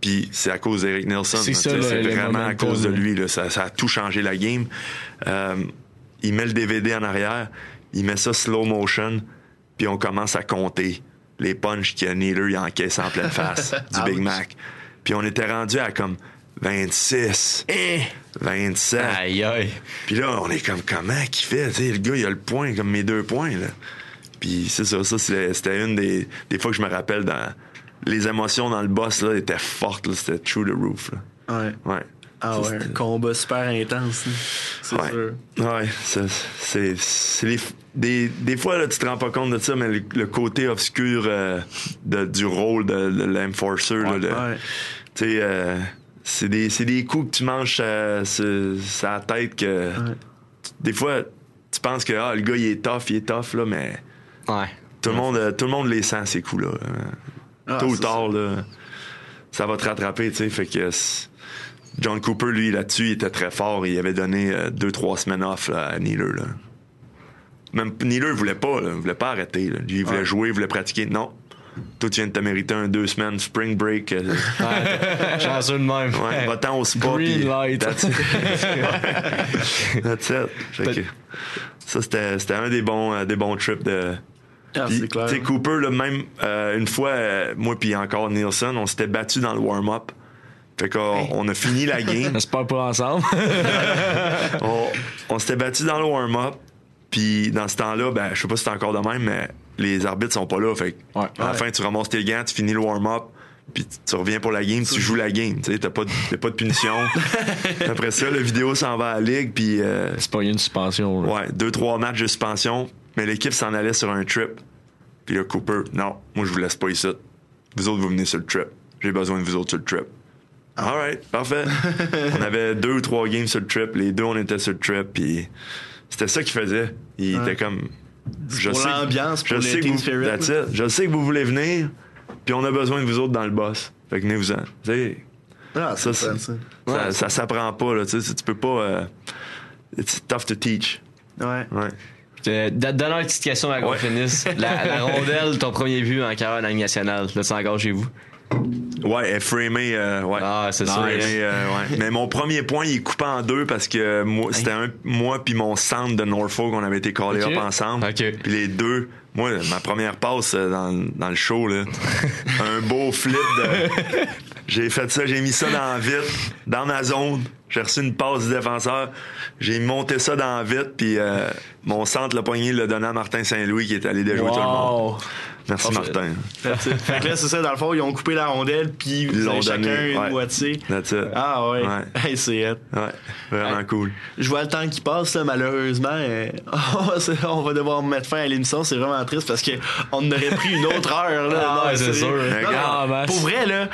Puis c'est à cause d'Eric Nelson. C'est vraiment à cause de lui. Là, ça, ça a tout changé la game. Euh, il met le DVD en arrière, il met ça slow motion, puis on commence à compter les punches qu'il y a Nealer il encaisse en pleine face [laughs] du Big. Mac. Puis on était rendu à comme 26, 27. Aïe, aïe. Puis là, on est comme, comment qu'il fait? Tu sais, le gars, il a le point, comme mes deux points, là. Puis c'est ça, ça, c'était une des, des fois que je me rappelle dans... Les émotions dans le boss, là, étaient fortes, là. C'était true the roof, là. Ouais. Ouais. Ah Ça, ouais, c'était- un combat super intense. là. C'est Ouais. sûr. Ouais, ça, c'est c'est les- des, des fois là, tu te rends pas compte de ça, mais le, le côté obscur euh, de- du rôle de, de l'enforcer, Ouais. tu sais, euh, c'est des, c'est des coups que tu manges à, sur la tête que des fois tu penses que ah, le gars il est tough, il est tough là, mais Ouais. tout le monde, tout le monde les sent ces coups là. Ah, Tôt ou c'est tard là, ça va te rattraper, tu sais, fait que c'est- John Cooper, lui, là-dessus, il était très fort. Il avait donné euh, deux, trois semaines off là, à Nealer. Là. Même Nealer voulait pas, là, voulait pas arrêter. là. Lui, il voulait Ouais. jouer, il voulait pratiquer. Non. Toi, tu viens de te mériter un deux semaines spring break. euh, [laughs] Ouais, chanceux de même. ouais, va-t'en au spa. Green light. That's it. [laughs] That's it. Fait que ça, c'était, c'était un des bons, euh, des bons trips de. Ah, clair. Cooper, là, même euh, une fois, euh, moi puis encore Nielsen, on s'était battu dans le warm-up. Fait qu'on on a fini la game. [laughs] J'espère pas ensemble. [laughs] on on s'était battu dans le warm-up. Puis dans ce temps-là, ben, je sais pas si c'est encore de même, mais les arbitres sont pas là. Fait que Ouais. à la fin, tu ramasses tes gants, tu finis le warm-up. Puis tu- reviens pour la game, tu joues la game. Tu sais, t'as pas, de- t'as pas de punition. [laughs] Après ça, la vidéo s'en va à la ligue. Puis euh, C'est pas une suspension. là. Ouais, deux, trois matchs de suspension, mais l'équipe s'en allait sur un trip. Puis là, Cooper, non, moi, je vous laisse pas ici. Vous autres, vous venez sur le trip. J'ai besoin de vous autres sur le trip. All right, parfait. [laughs] on avait deux ou trois games sur le trip. Les deux, on était sur le trip. Puis c'était ça qu'il faisait. Il Ouais. était comme. pour sais que- l'ambiance, pour je le sais que team vous, spirit, that's là. it. Je sais que vous voulez venir, puis on a besoin de vous autres dans le boss. Fait que venez-vous-en. Tu sais, Ah, ça, ça. ça, ça s'apprend pas. Là, tu sais, tu peux pas. euh, it's tough to teach. Ouais. Ouais. Euh, don- Donne une petite question avant qu'on Ouais. finisse. La, la [laughs] rondelle, ton premier but en carrière en nationale, là, c'est encore chez vous? Ouais, elle est framée, euh, ouais. Ah, c'est. Framée, euh, ouais. [laughs] Mais mon premier point, il est coupé en deux parce que moi, c'était un, moi puis mon centre de Norfolk, on avait été callés Ok. up ensemble. OK. Puis les deux, moi, ma première passe euh, dans, dans le show, là, [laughs] un beau flip de. [laughs] J'ai fait ça, j'ai mis ça dans la vitre, dans ma zone. J'ai reçu une passe du défenseur. J'ai monté ça dans la vitre, puis euh, mon centre, le poignet, l'a donné à Martin Saint-Louis qui est allé déjouer tout le monde. Merci, Martin. That's it. fait que là, c'est ça, dans le fond, ils ont coupé la rondelle, puis Ils avez chacun donné, une ouais. moitié. That's it. Ah ouais. Ouais. [laughs] Hey, c'est hot. Ouais, vraiment cool. Je vois le temps qui passe, là, malheureusement. euh, [laughs] on va devoir mettre fin à l'émission. C'est vraiment triste parce qu'on aurait pris une autre heure. Là. [laughs] Ah ouais, c'est sûr. Non, Max. pour vrai, là,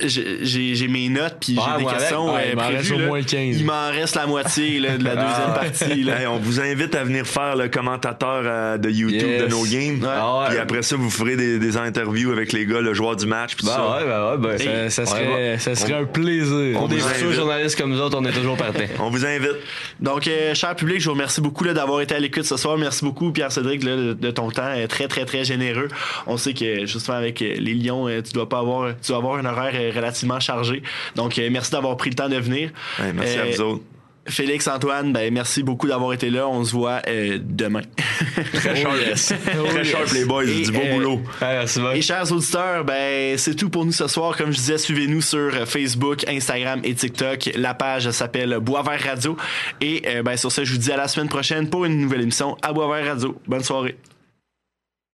j'ai mes notes puis j'ai des questions Ouais, euh, il m'en reste prévues, au là. moins 15. Il m'en reste la moitié là, de la deuxième Ah partie. Là. Hey, on vous invite à venir faire le commentateur euh, de YouTube Yes. de nos games. Ah. Puis après ça, vous vous ferez des, des interviews avec les gars, le joueur du match. pis tout Bah ça. ouais, bah ouais, bah, Ça, serait, ça serait on- un plaisir. Pour On des vous futurs invite. journalistes comme nous autres, on est toujours partis. [laughs] On vous invite. Donc, euh, cher public, je vous remercie beaucoup là, d'avoir été à l'écoute ce soir. Merci beaucoup, Pierre-Cédric, là, de, de ton temps. euh, Très, très, très généreux. On sait que, justement, avec euh, les Lions, tu dois pas avoir, tu dois avoir un horaire relativement chargé. Donc, euh, merci d'avoir pris le temps de venir. Ouais, merci à vous autres. Félix, Antoine, ben, merci beaucoup d'avoir été là. On se voit euh, demain. [laughs] Très sharp. Très sharp, les boys. Et, du bon euh, boulot. Et chers auditeurs, ben c'est tout pour nous ce soir. Comme je disais, suivez-nous sur euh, Facebook, Instagram et TikTok. La page s'appelle Boisvert Radio. Et euh, ben sur ce, je vous dis à la semaine prochaine pour une nouvelle émission à Boisvert Radio. Bonne soirée.